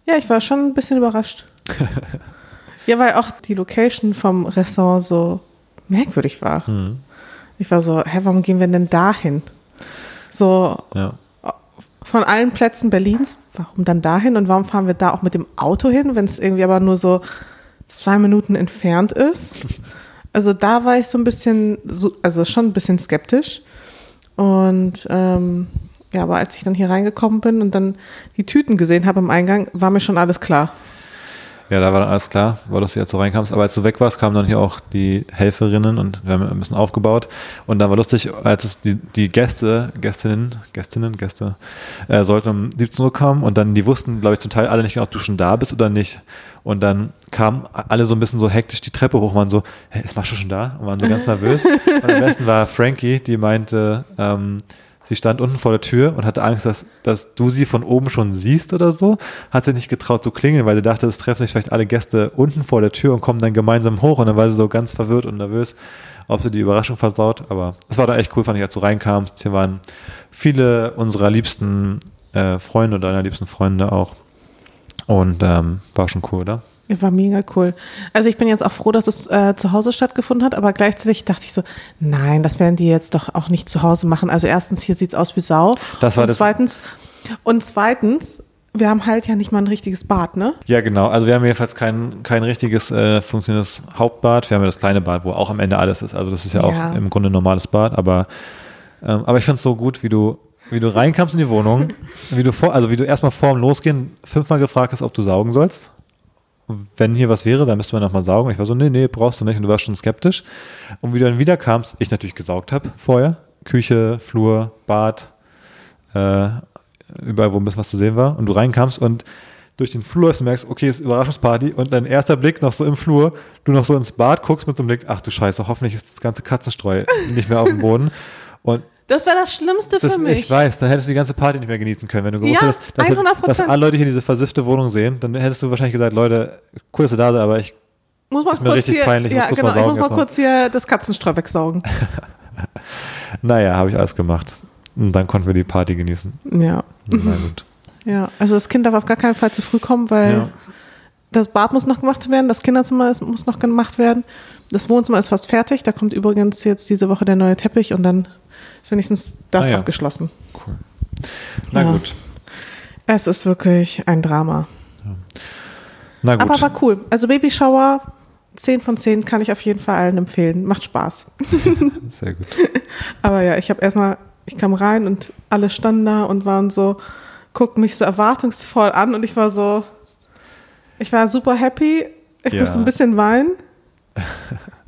[SPEAKER 1] Ja, ich war schon ein bisschen überrascht. ja, weil auch die Location vom Restaurant so merkwürdig war.
[SPEAKER 2] Hm.
[SPEAKER 1] Ich war so, hä, warum gehen wir denn dahin? So
[SPEAKER 2] Ja.
[SPEAKER 1] von allen Plätzen Berlins, warum dann dahin und warum fahren wir da auch mit dem Auto hin, wenn es irgendwie aber nur so zwei Minuten entfernt ist? Also da war ich so ein bisschen, so, also schon ein bisschen skeptisch. Und ähm, ja, aber als ich dann hier reingekommen bin und dann die Tüten gesehen habe im Eingang, war mir schon alles klar.
[SPEAKER 2] Ja, da war dann alles klar, weil du jetzt so reinkamst. Aber als du weg warst, kamen dann hier auch die Helferinnen und wir haben ein bisschen aufgebaut. Und dann war lustig, als es die, die Gäste, Gästinnen, Gästinnen, Gäste, äh, sollten um 17 Uhr kommen und dann, die wussten, glaube ich, zum Teil alle nicht genau, ob du schon da bist oder nicht. Und dann kamen alle so ein bisschen so hektisch die Treppe hoch, waren so, hä, ist Mascha schon da? Und waren so ganz nervös. Und am besten war Frankie, die meinte, ähm, Sie stand unten vor der Tür und hatte Angst, dass, dass du sie von oben schon siehst oder so. Hat sie nicht getraut zu klingeln, weil sie dachte, es treffen sich vielleicht alle Gäste unten vor der Tür und kommen dann gemeinsam hoch. Und dann war sie so ganz verwirrt und nervös, ob sie die Überraschung versaut. Aber es war da echt cool, fand ich, als du reinkamst. Hier waren viele unserer liebsten äh, Freunde oder deiner liebsten Freunde auch. Und ähm, war schon cool, oder?
[SPEAKER 1] War mega cool. Also ich bin jetzt auch froh, dass es äh, zu Hause stattgefunden hat, aber gleichzeitig dachte ich so, nein, das werden die jetzt doch auch nicht zu Hause machen. Also erstens, hier sieht's aus wie Sau.
[SPEAKER 2] Das war
[SPEAKER 1] und
[SPEAKER 2] das-
[SPEAKER 1] zweitens, und zweitens, wir haben halt ja nicht mal ein richtiges Bad, ne?
[SPEAKER 2] Ja, genau. Also wir haben jedenfalls kein, kein richtiges äh, funktionierendes Hauptbad. Wir haben ja das kleine Bad, wo auch am Ende alles ist. Also das ist ja,
[SPEAKER 1] Ja.
[SPEAKER 2] auch im Grunde ein normales Bad. Aber, ähm, aber ich finde es so gut, wie du, wie du reinkamst in die Wohnung, wie du vor, also wie du erstmal vor dem Losgehen fünfmal gefragt hast, ob du saugen sollst. Wenn hier was wäre, dann müsste man nochmal saugen. Ich war so, nee, nee, brauchst du nicht. Und du warst schon skeptisch. Und wie du dann wieder kamst, ich natürlich gesaugt habe vorher. Küche, Flur, Bad, äh, überall, wo ein bisschen was zu sehen war. Und du reinkamst und durch den Flur läufst und merkst, okay, ist Überraschungsparty. Und dein erster Blick noch so im Flur, du noch so ins Bad guckst mit so einem Blick, ach du Scheiße, hoffentlich ist das ganze Katzenstreu nicht mehr auf dem Boden. Und
[SPEAKER 1] Das wäre das Schlimmste
[SPEAKER 2] das,
[SPEAKER 1] für mich.
[SPEAKER 2] ich weiß, dann hättest du die ganze Party nicht mehr genießen können. Wenn du gewusst
[SPEAKER 1] Ja,
[SPEAKER 2] hättest, dass,
[SPEAKER 1] 100%.
[SPEAKER 2] dass alle Leute hier diese versiffte Wohnung sehen, dann hättest du wahrscheinlich gesagt, Leute, cool, dass ihr da seid, aber ich,
[SPEAKER 1] muss man
[SPEAKER 2] ist mir
[SPEAKER 1] kurz
[SPEAKER 2] richtig
[SPEAKER 1] hier,
[SPEAKER 2] peinlich, ich
[SPEAKER 1] ja,
[SPEAKER 2] muss
[SPEAKER 1] genau,
[SPEAKER 2] mal saugen
[SPEAKER 1] ich muss mal kurz hier das Katzenstreu wegsaugen.
[SPEAKER 2] naja, habe ich alles gemacht. Und dann konnten wir die Party genießen.
[SPEAKER 1] ja.
[SPEAKER 2] Na gut.
[SPEAKER 1] Ja, also das Kind darf auf gar keinen Fall zu früh kommen, weil
[SPEAKER 2] Ja.
[SPEAKER 1] Das Bad muss noch gemacht werden, das Kinderzimmer muss noch gemacht werden, das Wohnzimmer ist fast fertig, da kommt übrigens jetzt diese Woche der neue Teppich und dann ist wenigstens das
[SPEAKER 2] Ah ja.
[SPEAKER 1] abgeschlossen.
[SPEAKER 2] Cool. Na
[SPEAKER 1] Ja.
[SPEAKER 2] gut.
[SPEAKER 1] Es ist wirklich ein Drama.
[SPEAKER 2] Na gut.
[SPEAKER 1] Aber war cool. Also Babyshower, 10 von 10 kann ich auf jeden Fall allen empfehlen. Macht Spaß.
[SPEAKER 2] Sehr gut.
[SPEAKER 1] Aber ja, ich habe erstmal, ich kam rein und alle standen da und waren so, guckten mich so erwartungsvoll an und ich war so, ich war super happy. Ich
[SPEAKER 2] Ja.
[SPEAKER 1] musste ein bisschen weinen.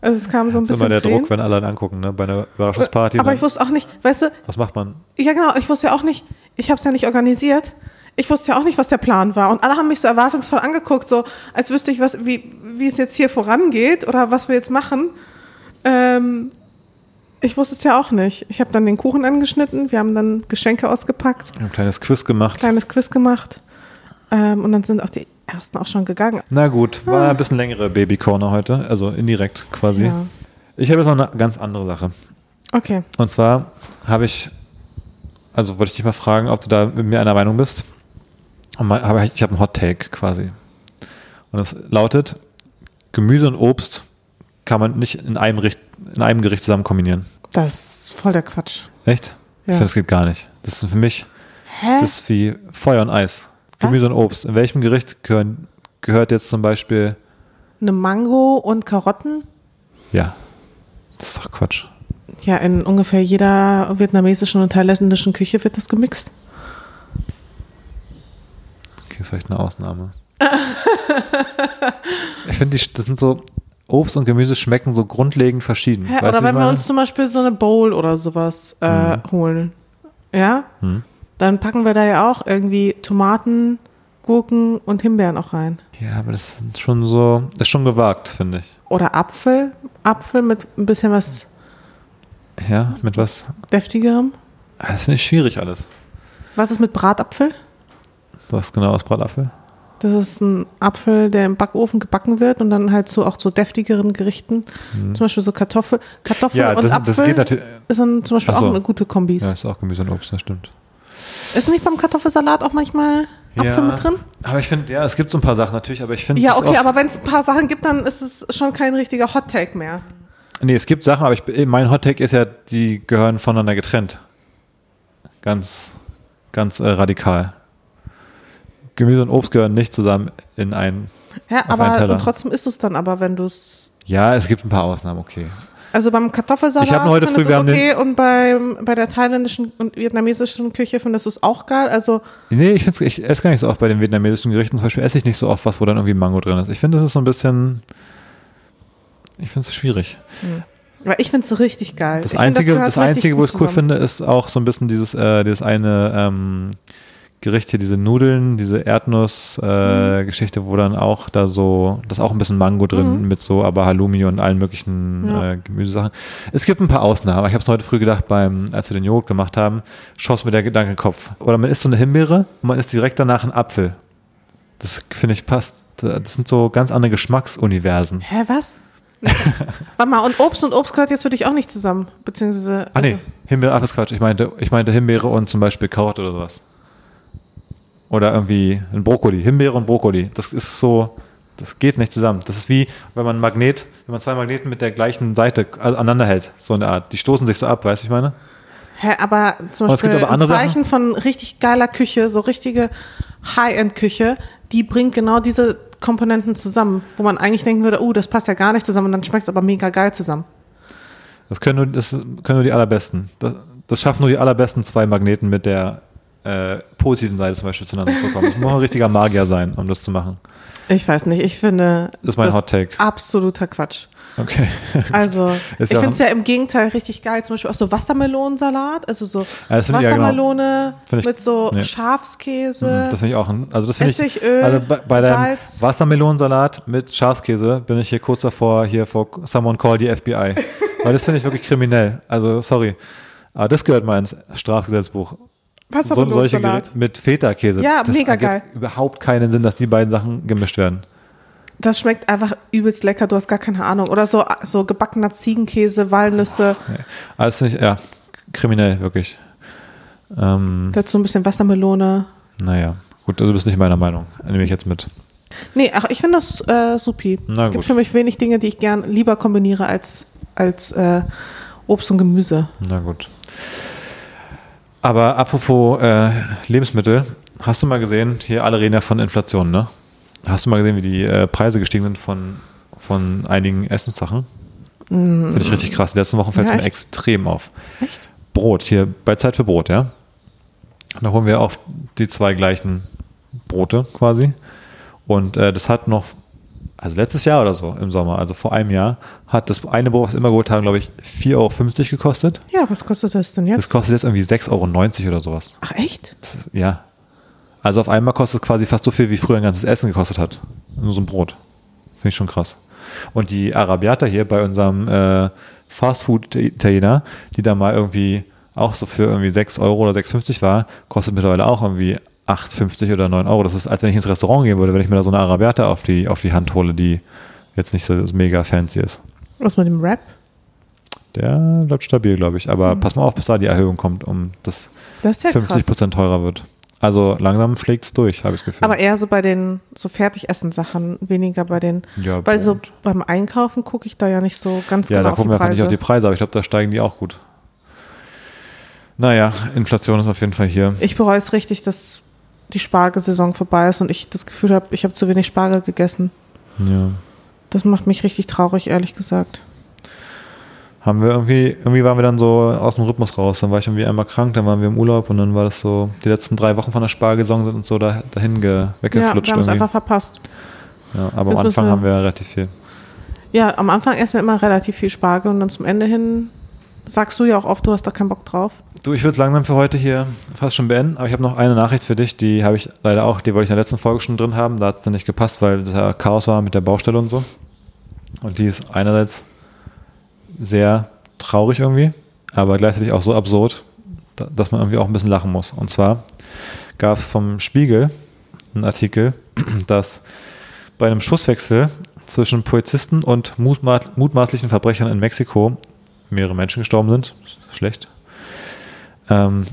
[SPEAKER 1] Also es kam so ein
[SPEAKER 2] Das ist
[SPEAKER 1] bisschen
[SPEAKER 2] immer der
[SPEAKER 1] Tränen.
[SPEAKER 2] Druck, wenn alle dann angucken, ne? Bei einer Überraschungsparty.
[SPEAKER 1] Aber ich wusste auch nicht, weißt du,
[SPEAKER 2] was macht man?
[SPEAKER 1] ja genau, ich wusste ja auch nicht, ich habe es ja nicht organisiert. Ich wusste ja auch nicht, was der Plan war. Und alle haben mich so erwartungsvoll angeguckt, so als wüsste ich, was, wie, wie es jetzt hier vorangeht oder was wir jetzt machen. Ähm, ich wusste es ja auch nicht. Ich habe dann den Kuchen angeschnitten, wir haben dann Geschenke ausgepackt,
[SPEAKER 2] Wir haben ein kleines Quiz gemacht.
[SPEAKER 1] kleines Quiz gemacht. Ähm, und dann sind auch die ersten auch schon gegangen.
[SPEAKER 2] Na gut, war ein bisschen längere Baby-Corner heute, also indirekt quasi.
[SPEAKER 1] Ja.
[SPEAKER 2] Ich habe jetzt noch eine ganz andere Sache.
[SPEAKER 1] Okay.
[SPEAKER 2] Und zwar habe ich, also wollte ich dich mal fragen, ob du da mit mir einer Meinung bist. Und mal- aber ich ich habe einen Hot Take quasi. Und es lautet, Gemüse und Obst kann man nicht in einem, Richt, in einem Gericht zusammen kombinieren.
[SPEAKER 1] Das ist voll der Quatsch.
[SPEAKER 2] Echt? Ich
[SPEAKER 1] Ja.
[SPEAKER 2] finde, das geht gar nicht. Das ist für mich,
[SPEAKER 1] Hä?
[SPEAKER 2] das ist wie Feuer und Eis. Gemüse und Obst. In welchem Gericht gehören, gehört jetzt zum Beispiel,
[SPEAKER 1] Eine Mango und Karotten?
[SPEAKER 2] ja, das ist doch Quatsch.
[SPEAKER 1] Ja, in ungefähr jeder vietnamesischen und thailändischen Küche wird das gemixt.
[SPEAKER 2] Okay, ist vielleicht eine Ausnahme. ich finde, das sind so, Obst und Gemüse schmecken so grundlegend verschieden.
[SPEAKER 1] Hä, oder wenn wir uns zum Beispiel so eine Bowl oder sowas äh, holen, ja, dann packen wir da ja auch irgendwie Tomaten, Gurken und Himbeeren auch rein.
[SPEAKER 2] Ja, aber das ist schon so, ist schon gewagt, finde ich.
[SPEAKER 1] Oder Apfel, Apfel mit ein bisschen was
[SPEAKER 2] Ja, mit was?
[SPEAKER 1] deftigerem.
[SPEAKER 2] Ah, Das finde ich schwierig alles.
[SPEAKER 1] Was ist mit Bratapfel?
[SPEAKER 2] Was genau aus Bratapfel?
[SPEAKER 1] Das ist ein Apfel, der im Backofen gebacken wird und dann halt so auch zu deftigeren Gerichten. Zum Beispiel so Kartoffel, Kartoffel
[SPEAKER 2] Mhm. Ja,
[SPEAKER 1] und
[SPEAKER 2] das,
[SPEAKER 1] Apfel
[SPEAKER 2] das geht natürlich.
[SPEAKER 1] ist dann zum Beispiel
[SPEAKER 2] so.
[SPEAKER 1] auch eine gute Kombis.
[SPEAKER 2] Ja, ist auch Gemüse und Obst, das stimmt.
[SPEAKER 1] Ist nicht beim Kartoffelsalat auch manchmal Apfel
[SPEAKER 2] ja,
[SPEAKER 1] mit drin?
[SPEAKER 2] Aber ich finde, ja, es gibt so ein paar Sachen natürlich, aber ich finde.
[SPEAKER 1] Ja, okay, aber wenn es ein paar Sachen gibt, dann ist es schon kein richtiger Hot Take mehr.
[SPEAKER 2] Nee, es gibt Sachen, aber ich, mein Hot Take ist ja, die gehören voneinander getrennt. Ganz, ganz äh, radikal. Gemüse und Obst gehören nicht zusammen in ein.
[SPEAKER 1] Ja,
[SPEAKER 2] Auf einen
[SPEAKER 1] aber
[SPEAKER 2] Teller.
[SPEAKER 1] und trotzdem isst du es dann aber, wenn du es.
[SPEAKER 2] Ja, es gibt ein paar Ausnahmen, okay.
[SPEAKER 1] Also beim Kartoffelsalat
[SPEAKER 2] Ich hab heute früh, wir haben
[SPEAKER 1] okay und beim, bei der thailändischen und vietnamesischen Küche findest du es auch geil. Also
[SPEAKER 2] Nee, ich finde ich esse gar nicht so oft bei den vietnamesischen Gerichten. Zum Beispiel esse ich nicht so oft was, wo dann irgendwie Mango drin ist. Ich finde, das ist so ein bisschen. Ich finde es schwierig.
[SPEAKER 1] weil ich finde es richtig geil.
[SPEAKER 2] Das
[SPEAKER 1] Ich find,
[SPEAKER 2] Einzige,
[SPEAKER 1] gehört
[SPEAKER 2] das
[SPEAKER 1] richtig
[SPEAKER 2] Einzige wo ich es cool finde, ist auch so ein bisschen dieses, äh, dieses eine ähm, Gericht hier, diese Nudeln, diese Erdnuss-Geschichte,
[SPEAKER 1] Mhm.
[SPEAKER 2] wo dann auch da so, da ist auch ein bisschen Mango drin mit so, aber Halloumi und allen möglichen
[SPEAKER 1] Ja.
[SPEAKER 2] äh, Gemüsesachen. Es gibt ein paar Ausnahmen, ich habe es heute früh gedacht, beim, als wir den Joghurt gemacht haben, schoss mir der Gedanke in den Kopf. Oder man isst so eine Himbeere und man isst direkt danach einen Apfel. Das finde ich passt. Das sind so ganz andere Geschmacksuniversen.
[SPEAKER 1] Hä, was? Warte mal, und Obst und Obst gehört jetzt für dich auch nicht zusammen. Beziehungsweise.
[SPEAKER 2] Ah nee,
[SPEAKER 1] also-
[SPEAKER 2] Himbeere, ach, das ist Quatsch. Ich meinte, ich meinte Himbeere und zum Beispiel Karotte oder sowas. Oder irgendwie ein Brokkoli. Himbeere und Brokkoli. Das ist so, Das geht nicht zusammen. Das ist wie, wenn man Magnet, wenn man zwei Magneten mit der gleichen Seite aneinander hält, so eine Art. Die stoßen sich so ab, weißt du, ich meine?
[SPEAKER 1] Hä, aber zum Beispiel
[SPEAKER 2] aber
[SPEAKER 1] ein Zeichen von richtig geiler Küche, so richtige High-End-Küche, die bringt genau diese Komponenten zusammen, wo man eigentlich denken würde, oh, das passt ja gar nicht zusammen und dann schmeckt es aber mega geil zusammen.
[SPEAKER 2] Das können nur, das können nur die allerbesten. Das, das schaffen nur die allerbesten zwei Magneten mit der äh, positiven Seite zum Beispiel zueinander zu kommen. Das muss ein richtiger Magier sein, um das zu machen.
[SPEAKER 1] Ich weiß nicht, ich finde
[SPEAKER 2] Das ist mein Hot Take.
[SPEAKER 1] absoluter Quatsch.
[SPEAKER 2] Okay.
[SPEAKER 1] Also, ich
[SPEAKER 2] ja
[SPEAKER 1] finde es ja im Gegenteil richtig geil. Zum Beispiel auch so Wassermelonensalat, also so
[SPEAKER 2] das find ich ja genau.
[SPEAKER 1] Wassermelone
[SPEAKER 2] ich-
[SPEAKER 1] mit so
[SPEAKER 2] nee.
[SPEAKER 1] Schafskäse.
[SPEAKER 2] Das finde ich auch. ein- Also das finde ich.
[SPEAKER 1] Essigöl,
[SPEAKER 2] also bei, bei deinem. Wassermelonensalat mit Schafskäse bin ich hier kurz davor, hier vor Someone Call the FBI. Weil das finde ich wirklich kriminell. Also sorry. Aber das gehört mal ins Strafgesetzbuch. So, solche
[SPEAKER 1] Wassermelonensalat.
[SPEAKER 2] Gerichte mit Feta-Käse.
[SPEAKER 1] Ja,
[SPEAKER 2] das
[SPEAKER 1] mega geil.
[SPEAKER 2] überhaupt keinen Sinn, dass die beiden Sachen gemischt werden.
[SPEAKER 1] Das schmeckt einfach übelst lecker, du hast gar keine Ahnung. Oder so, so gebackener Ziegenkäse, Walnüsse,
[SPEAKER 2] Alles finde ich, ja, kriminell, wirklich. Ähm,
[SPEAKER 1] dazu ein bisschen Wassermelone.
[SPEAKER 2] naja, gut, also du bist nicht meiner Meinung. Nehme ich jetzt mit.
[SPEAKER 1] Nee, ach, ich finde das äh, supi. Es gibt für mich wenig Dinge, die ich gern lieber kombiniere als, als äh, Obst und Gemüse.
[SPEAKER 2] Na gut. Aber apropos äh, Lebensmittel, hast du mal gesehen, hier alle reden ja von Inflation, ne? Hast du mal gesehen, wie die äh, Preise gestiegen sind von, von einigen Essenssachen? Finde ich richtig krass. Die letzten Wochen fällt es
[SPEAKER 1] Ja,
[SPEAKER 2] mir extrem auf.
[SPEAKER 1] Echt?
[SPEAKER 2] Brot, hier bei Zeit für Brot, ja? Da holen wir auch die zwei gleichen Brote quasi. Und äh, das hat noch, also letztes Jahr oder so im Sommer, also vor einem Jahr, hat das eine Brot, was wir immer geholt haben, glaube ich, 4,50 Euro gekostet.
[SPEAKER 1] Ja, was kostet das denn
[SPEAKER 2] Das
[SPEAKER 1] jetzt?
[SPEAKER 2] kostet jetzt irgendwie 6,90 Euro oder sowas.
[SPEAKER 1] Ach, echt?
[SPEAKER 2] Das ist, ja. Also auf einmal kostet es quasi fast so viel, wie früher ein ganzes Essen gekostet hat. Nur so ein Brot. Finde ich schon krass. Und die Arabiata hier bei unserem äh, Fastfood-Italiener, die da mal irgendwie auch so für irgendwie 6 Euro oder 6,50 war, kostet mittlerweile auch irgendwie 8,50 oder 9 Euro. Das ist, als wenn ich ins Restaurant gehen würde, wenn ich mir da so eine Arabiata auf die, auf die Hand hole, die jetzt nicht so mega fancy ist.
[SPEAKER 1] Was mit dem Rap?
[SPEAKER 2] Der bleibt stabil, glaube ich. Aber pass mal auf, bis da die Erhöhung kommt, um das
[SPEAKER 1] Das ja
[SPEAKER 2] 50
[SPEAKER 1] krass.
[SPEAKER 2] Prozent teurer wird. Also langsam schlägt es durch, habe ich das Gefühl.
[SPEAKER 1] Aber eher so bei den so Fertigessen-Sachen, weniger bei den.
[SPEAKER 2] Ja,
[SPEAKER 1] Weil so beim Einkaufen gucke ich da ja nicht so ganz
[SPEAKER 2] ja,
[SPEAKER 1] genau
[SPEAKER 2] da
[SPEAKER 1] auf
[SPEAKER 2] gucken wir einfach nicht auf die Preise, aber ich glaube, da steigen die auch gut. Naja, Inflation ist auf jeden Fall hier.
[SPEAKER 1] ich bereue es richtig, dass die Spargelsaison vorbei ist und ich das Gefühl habe, ich habe zu wenig Spargel gegessen.
[SPEAKER 2] Ja.
[SPEAKER 1] Das macht mich richtig traurig, ehrlich gesagt.
[SPEAKER 2] Haben wir irgendwie, irgendwie waren wir dann so aus dem Rhythmus raus. Dann war ich irgendwie einmal krank, dann waren wir im Urlaub und dann war das so, die letzten drei Wochen von der Spargelsaison sind uns so da, dahin ge,
[SPEAKER 1] Ja,
[SPEAKER 2] weggeflutscht
[SPEAKER 1] wir haben es einfach verpasst.
[SPEAKER 2] Ja, aber
[SPEAKER 1] Jetzt
[SPEAKER 2] am Anfang
[SPEAKER 1] wir-
[SPEAKER 2] haben wir relativ viel.
[SPEAKER 1] Ja, am Anfang essen wir immer relativ viel Spargel und dann zum Ende hin sagst du ja auch oft, du hast da keinen Bock drauf.
[SPEAKER 2] Du, ich würde langsam für heute hier fast schon beenden, aber ich habe noch eine Nachricht für dich, die habe ich leider auch, die wollte ich in der letzten Folge schon drin haben, da hat es dann nicht gepasst, weil ja Chaos war mit der Baustelle und so. Und die ist einerseits sehr traurig irgendwie, aber gleichzeitig auch so absurd, da- dass man irgendwie auch ein bisschen lachen muss. Und zwar gab es vom Spiegel einen Artikel, dass bei einem Schusswechsel zwischen Polizisten und mutma mutmaßlichen Verbrechern in Mexiko mehrere Menschen gestorben sind. Schlecht. Ähm,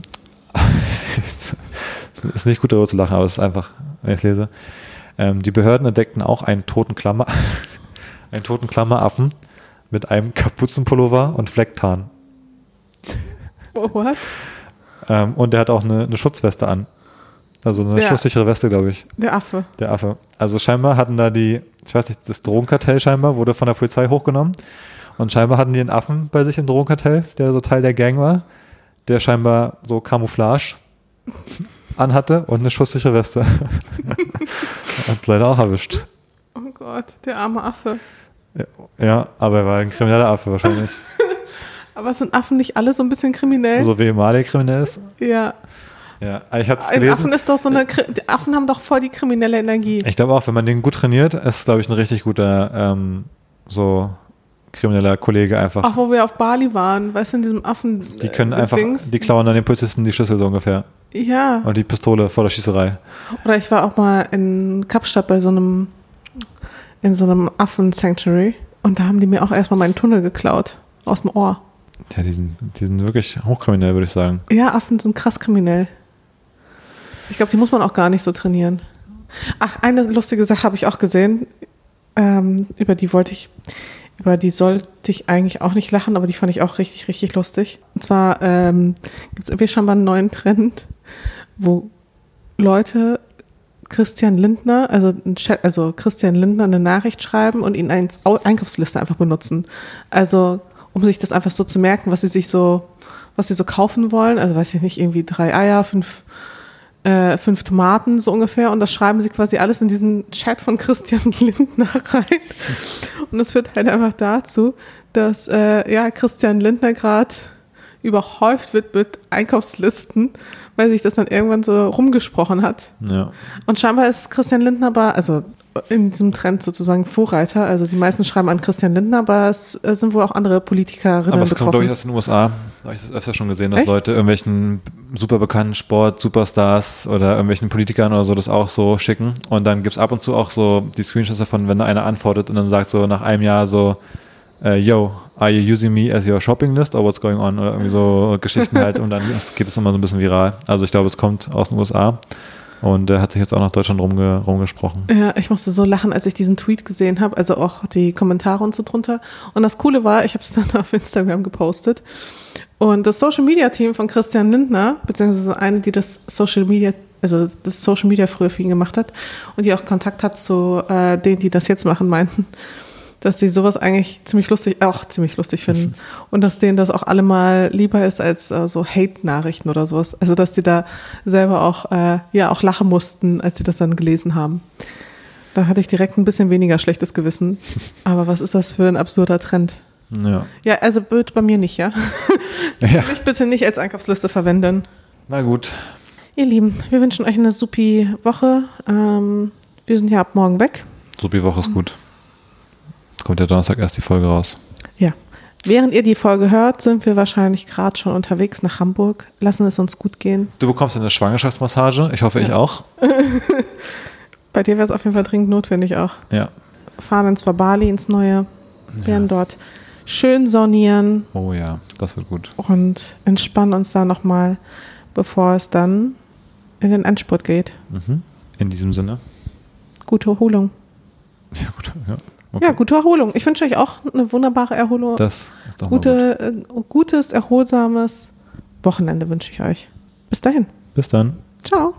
[SPEAKER 2] ist nicht gut darüber zu lachen, aber es ist einfach, wenn ich es lese. Ähm, die Behörden entdeckten auch einen toten Klammer, einen toten Klammeraffen mit einem Kapuzenpullover und Flecktarn.
[SPEAKER 1] What?
[SPEAKER 2] Ähm, und der hat auch eine, eine Schutzweste an. Also eine
[SPEAKER 1] Ja.
[SPEAKER 2] schusssichere Weste, glaube ich,
[SPEAKER 1] Der Affe.
[SPEAKER 2] der Affe. Also scheinbar hatten da die, ich weiß nicht, das Drogenkartell scheinbar wurde von der Polizei hochgenommen. Und scheinbar hatten die einen Affen bei sich im Drogenkartell, der so Teil der Gang war, der scheinbar so Camouflage anhatte und eine schusssichere Weste. Hat leider auch erwischt.
[SPEAKER 1] Oh Gott, der arme Affe.
[SPEAKER 2] Ja, aber er war ein krimineller Affe wahrscheinlich.
[SPEAKER 1] Aber sind Affen nicht alle so ein bisschen kriminell?
[SPEAKER 2] so wie Emale kriminell ist.
[SPEAKER 1] ja.
[SPEAKER 2] Ja, ich habe es
[SPEAKER 1] Ein
[SPEAKER 2] gelesen.
[SPEAKER 1] Affen ist doch so eine. Affen haben doch voll die kriminelle Energie.
[SPEAKER 2] Ich glaube auch, wenn man den gut trainiert, ist, glaube ich, ein richtig guter, ähm, so krimineller Kollege einfach.
[SPEAKER 1] Auch wo wir auf Bali waren, weißt du, in diesem Affen.
[SPEAKER 2] die können
[SPEAKER 1] äh,
[SPEAKER 2] einfach,
[SPEAKER 1] Dings.
[SPEAKER 2] die klauen dann den Polizisten die Schlüssel so ungefähr.
[SPEAKER 1] Ja.
[SPEAKER 2] Und die Pistole vor der Schießerei.
[SPEAKER 1] Oder ich war auch mal in Kapstadt bei so einem. in so einem Affen-Sanctuary. Und da haben die mir auch erstmal meinen Tunnel geklaut. Aus dem Ohr.
[SPEAKER 2] Ja, die sind, die sind wirklich hochkriminell, würde ich sagen.
[SPEAKER 1] Ja, Affen sind krass kriminell. Ich glaube, die muss man auch gar nicht so trainieren. Ach, eine lustige Sache habe ich auch gesehen. ähm, über die wollte ich, über die sollte ich eigentlich auch nicht lachen, aber die fand ich auch richtig, richtig lustig. Und zwar ähm, gibt es irgendwie schon mal einen neuen Trend, wo Leute Christian Lindner, also, also Christian Lindner eine Nachricht schreiben und ihn als Au- Einkaufsliste einfach benutzen. Also um sich das einfach so zu merken, was sie sich so, was sie so kaufen wollen. Also weiß ich nicht, irgendwie drei Eier, fünf, äh, fünf Tomaten so ungefähr. Und das schreiben sie quasi alles in diesen Chat von Christian Lindner rein. Und das führt halt einfach dazu, dass äh, ja Christian Lindner gerade überhäuft wird mit Einkaufslisten, weil sich das dann irgendwann so rumgesprochen hat.
[SPEAKER 2] Ja.
[SPEAKER 1] Und scheinbar ist Christian Lindner aber, also in diesem Trend sozusagen Vorreiter. Also die meisten schreiben an Christian Lindner, aber es äh, sind wohl auch andere Politikerinnen
[SPEAKER 2] Aber es kommt, glaube
[SPEAKER 1] betroffen.
[SPEAKER 2] ich, aus den USA. Da habe ich das öfter schon gesehen, dass
[SPEAKER 1] Echt?
[SPEAKER 2] Leute irgendwelchen super bekannten Sport, Superstars oder irgendwelchen Politikern oder so das auch so schicken. Und dann gibt es ab und zu auch so die Screenshots davon, wenn da einer antwortet und dann sagt so nach einem Jahr so, äh, yo, are you using me as your shopping list or what's going on? Oder irgendwie so Geschichten halt und dann geht es immer so ein bisschen viral. Also ich glaube, es kommt aus den USA und äh, hat sich jetzt auch nach Deutschland rumge rumgesprochen.
[SPEAKER 1] Ja, ich musste so lachen, als ich diesen Tweet gesehen habe, also auch die Kommentare und so drunter. Und das Coole war, ich habe es dann auf Instagram gepostet. Und das Social Media Team von Christian Lindner, beziehungsweise eine, die das Social Media, also das Social Media früher für ihn gemacht hat und die auch Kontakt hat zu äh, denen, die das jetzt machen, meinten, dass sie sowas eigentlich ziemlich lustig, auch ziemlich lustig finden. Und dass denen das auch allemal lieber ist als äh, so Hate-Nachrichten oder sowas. Also dass die da selber auch, äh, ja, auch lachen mussten, als sie das dann gelesen haben. Da hatte ich direkt ein bisschen weniger schlechtes Gewissen. Aber was ist das für ein absurder Trend?
[SPEAKER 2] Ja.
[SPEAKER 1] Ja, also bitte bei mir nicht, ja?
[SPEAKER 2] ja.
[SPEAKER 1] Mich bitte nicht als Einkaufsliste verwenden.
[SPEAKER 2] Na gut.
[SPEAKER 1] Ihr Lieben, wir wünschen euch eine supi Woche. Ähm, wir sind ja ab morgen weg.
[SPEAKER 2] Supi Woche ist gut. Kommt ja Donnerstag erst die Folge raus.
[SPEAKER 1] Ja. Während ihr die Folge hört, sind wir wahrscheinlich gerade schon unterwegs nach Hamburg. Lassen es uns gut gehen.
[SPEAKER 2] Du bekommst eine Schwangerschaftsmassage. Ich hoffe, ich auch.
[SPEAKER 1] Bei dir wäre es auf jeden Fall dringend notwendig auch.
[SPEAKER 2] Ja.
[SPEAKER 1] Fahren ins Bali ins Neue. Werden dort schön sonnieren
[SPEAKER 2] Oh ja, das wird gut.
[SPEAKER 1] und entspannen uns da nochmal, bevor es dann in den Endspurt geht.
[SPEAKER 2] Mhm. In diesem Sinne.
[SPEAKER 1] Gute Erholung.
[SPEAKER 2] Ja, gut. Ja, okay.
[SPEAKER 1] Ja, gute Erholung. Ich wünsche euch auch eine wunderbare Erholung.
[SPEAKER 2] Das ist doch mal gut.
[SPEAKER 1] Gute, äh, gutes, erholsames Wochenende wünsche ich euch. Bis dahin.
[SPEAKER 2] Bis dann.
[SPEAKER 1] Ciao.